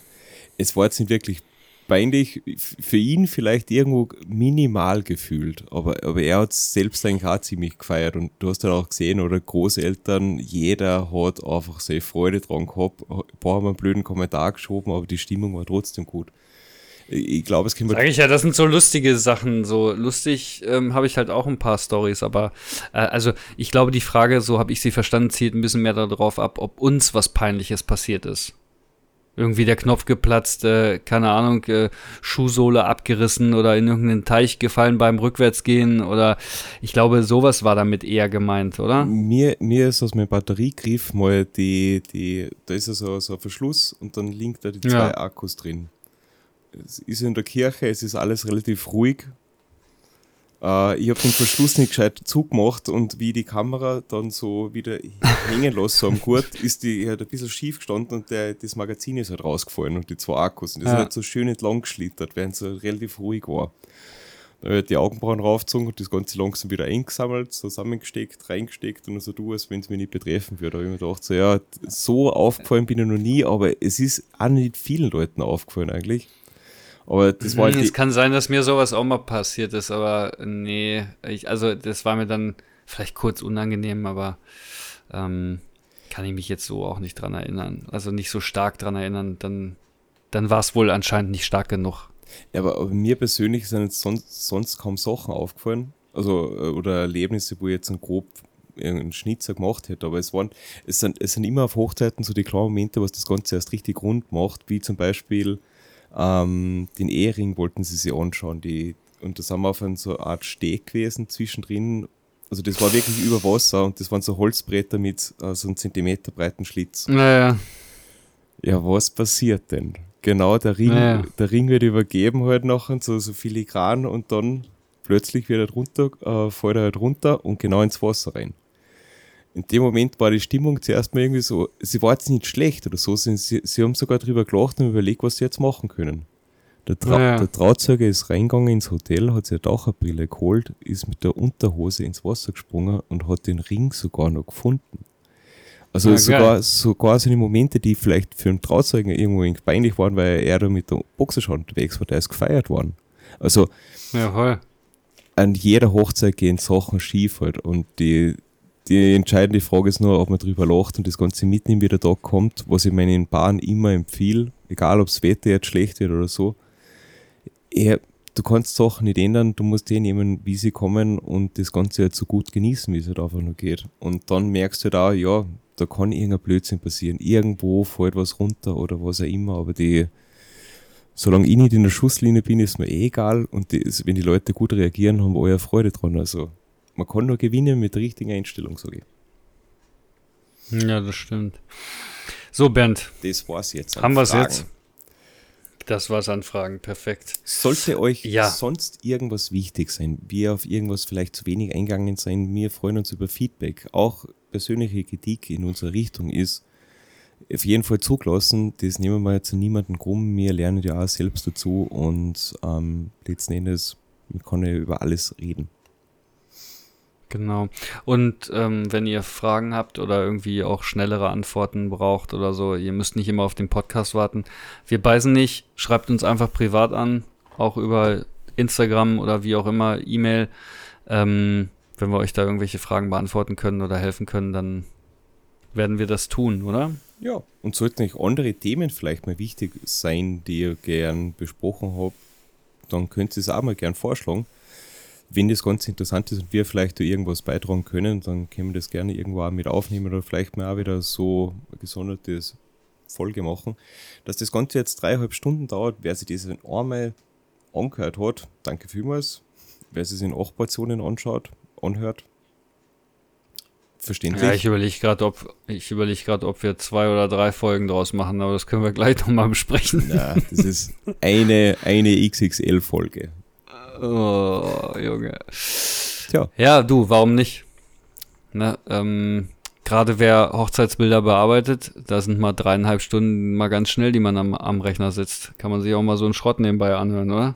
es war jetzt nicht wirklich peinlich für ihn vielleicht irgendwo minimal gefühlt, aber, aber er hat es selbst eigentlich auch ziemlich gefeiert und du hast dann auch gesehen, oder Großeltern, jeder hat einfach seine Freude dran gehabt, ein paar haben einen blöden Kommentar geschoben, aber die Stimmung war trotzdem gut. Ich glaube, es kann Sag ich ja, das sind so lustige Sachen. So lustig ähm, habe ich halt auch ein paar Stories, aber äh, also ich glaube, die Frage, so habe ich sie verstanden, zielt ein bisschen mehr darauf ab, ob uns was Peinliches passiert ist irgendwie der Knopf geplatzt, äh, keine Ahnung, äh, Schuhsohle abgerissen oder in irgendeinen Teich gefallen beim Rückwärtsgehen oder ich glaube, sowas war damit eher gemeint, oder? Mir, mir ist aus meinem Batteriegriff mal die, die, da ist ja so, so ein Verschluss und dann liegen da die zwei ja. Akkus drin. Es ist in der Kirche, es ist alles relativ ruhig, äh, ich habe den Verschluss nicht gescheit zugemacht und wie die Kamera dann so wieder hängen lasse so am Gurt, ist die halt ein bisschen schief gestanden und der, das Magazin ist halt rausgefallen und die zwei Akkus. Und das ja. halt so schön entlang geschlittert, während es so relativ ruhig war. Dann habe ich die Augenbrauen raufgezogen und das Ganze langsam wieder eingesammelt, zusammengesteckt, reingesteckt und so du, als wenn es mich nicht betreffen würde. Da habe ich mir gedacht, so, ja, so aufgefallen bin ich noch nie, aber es ist auch nicht vielen Leuten aufgefallen eigentlich. Aber das war halt Es kann sein, dass mir sowas auch mal passiert ist, aber nee, ich, also das war mir dann vielleicht kurz unangenehm, aber ähm, kann ich mich jetzt so auch nicht dran erinnern. Also nicht so stark dran erinnern, dann, dann war es wohl anscheinend nicht stark genug. Ja, aber, mir persönlich sind jetzt sonst, sonst kaum Sachen aufgefallen. Also, äh, oder Erlebnisse, wo ich jetzt einen grob einen Schnitzer gemacht hätte. Aber es waren, es sind, es sind immer auf Hochzeiten so die klaren Momente, was das Ganze erst richtig rund macht, wie zum Beispiel ähm, den Ehering wollten sie sich anschauen. Die, und das haben wir auf einer so eine Art Steg gewesen zwischendrin. Also das war wirklich über Wasser und das waren so Holzbretter mit äh, so einem Zentimeter breiten Schlitz. Naja. Ja, was passiert denn? Genau, der Ring, naja. der Ring wird übergeben halt nachher, so, so filigran und dann plötzlich wird er runter, äh, fällt er halt runter und genau ins Wasser rein in dem Moment war die Stimmung zuerst mal irgendwie so, sie war jetzt nicht schlecht oder so, sie, sie haben sogar drüber gelacht und überlegt, was sie jetzt machen können. Der, Trau ja. der Trauzeuge ist reingegangen ins Hotel, hat sich eine Taucherbrille geholt, ist mit der Unterhose ins Wasser gesprungen und hat den Ring sogar noch gefunden. Also ja, sogar, sogar so eine Momente, die vielleicht für einen Trauzeugen irgendwo peinlich waren, weil er da mit der Boxerschau unterwegs war, der ist gefeiert worden. Also ja, an jeder Hochzeit gehen Sachen schief halt und die, die entscheidende Frage ist nur, ob man drüber lacht und das Ganze mitnimmt, wie der Tag kommt, was ich meinen Paaren immer empfehle. egal ob das Wetter jetzt schlecht wird oder so. Er, du kannst Sachen nicht ändern, du musst die nehmen, wie sie kommen und das Ganze halt so gut genießen, wie es halt einfach nur geht. Und dann merkst du halt auch, ja, da kann irgendein Blödsinn passieren. Irgendwo fällt was runter oder was auch immer, aber die, solange ich nicht in der Schusslinie bin, ist mir eh egal und die, wenn die Leute gut reagieren, haben wir eure Freude dran. Also man kann nur gewinnen mit der richtigen Einstellung, sage ich. Ja, das stimmt. So, Bernd. Das war's jetzt. Haben wir es jetzt? Das war's an Fragen, perfekt. Sollte euch ja. sonst irgendwas wichtig sein, wir auf irgendwas vielleicht zu wenig eingegangen sein, wir freuen uns über Feedback. Auch persönliche Kritik in unserer Richtung ist auf jeden Fall zugelassen. Das nehmen wir jetzt niemanden krumm. Wir lernen ja auch selbst dazu und ähm, letzten Endes man kann ja über alles reden. Genau. Und ähm, wenn ihr Fragen habt oder irgendwie auch schnellere Antworten braucht oder so, ihr müsst nicht immer auf den Podcast warten. Wir beißen nicht. Schreibt uns einfach privat an, auch über Instagram oder wie auch immer, E-Mail. Ähm, wenn wir euch da irgendwelche Fragen beantworten können oder helfen können, dann werden wir das tun, oder? Ja, und sollten euch andere Themen vielleicht mal wichtig sein, die ihr gern besprochen habt, dann könnt ihr es auch mal gern vorschlagen. Wenn das ganz interessant ist und wir vielleicht da irgendwas beitragen können, dann können wir das gerne irgendwo auch mit aufnehmen oder vielleicht mal auch wieder so ein gesondertes Folge machen. Dass das Ganze jetzt dreieinhalb Stunden dauert, wer sich das einmal angehört hat, danke vielmals. Wer sich in acht Portionen anschaut, anhört, verständlich. Ja, ich überlege gerade, ob ich überlege gerade, ob wir zwei oder drei Folgen draus machen, aber das können wir gleich nochmal besprechen. Ja, das ist eine, eine XXL-Folge. Oh, Junge. Tja. Ja, du, warum nicht? Ne, ähm, Gerade wer Hochzeitsbilder bearbeitet, da sind mal dreieinhalb Stunden mal ganz schnell, die man am, am Rechner sitzt. Kann man sich auch mal so einen Schrott nebenbei anhören, oder?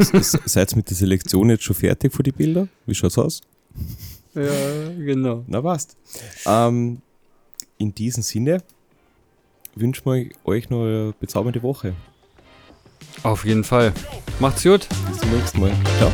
Seid ihr mit der Selektion jetzt schon fertig für die Bilder? Wie schaut's aus? Ja, genau. Na passt. Ähm, in diesem Sinne wünschen wir euch noch eine bezaubernde Woche. Auf jeden Fall. Macht's gut. Bis zum nächsten Mal. Ciao.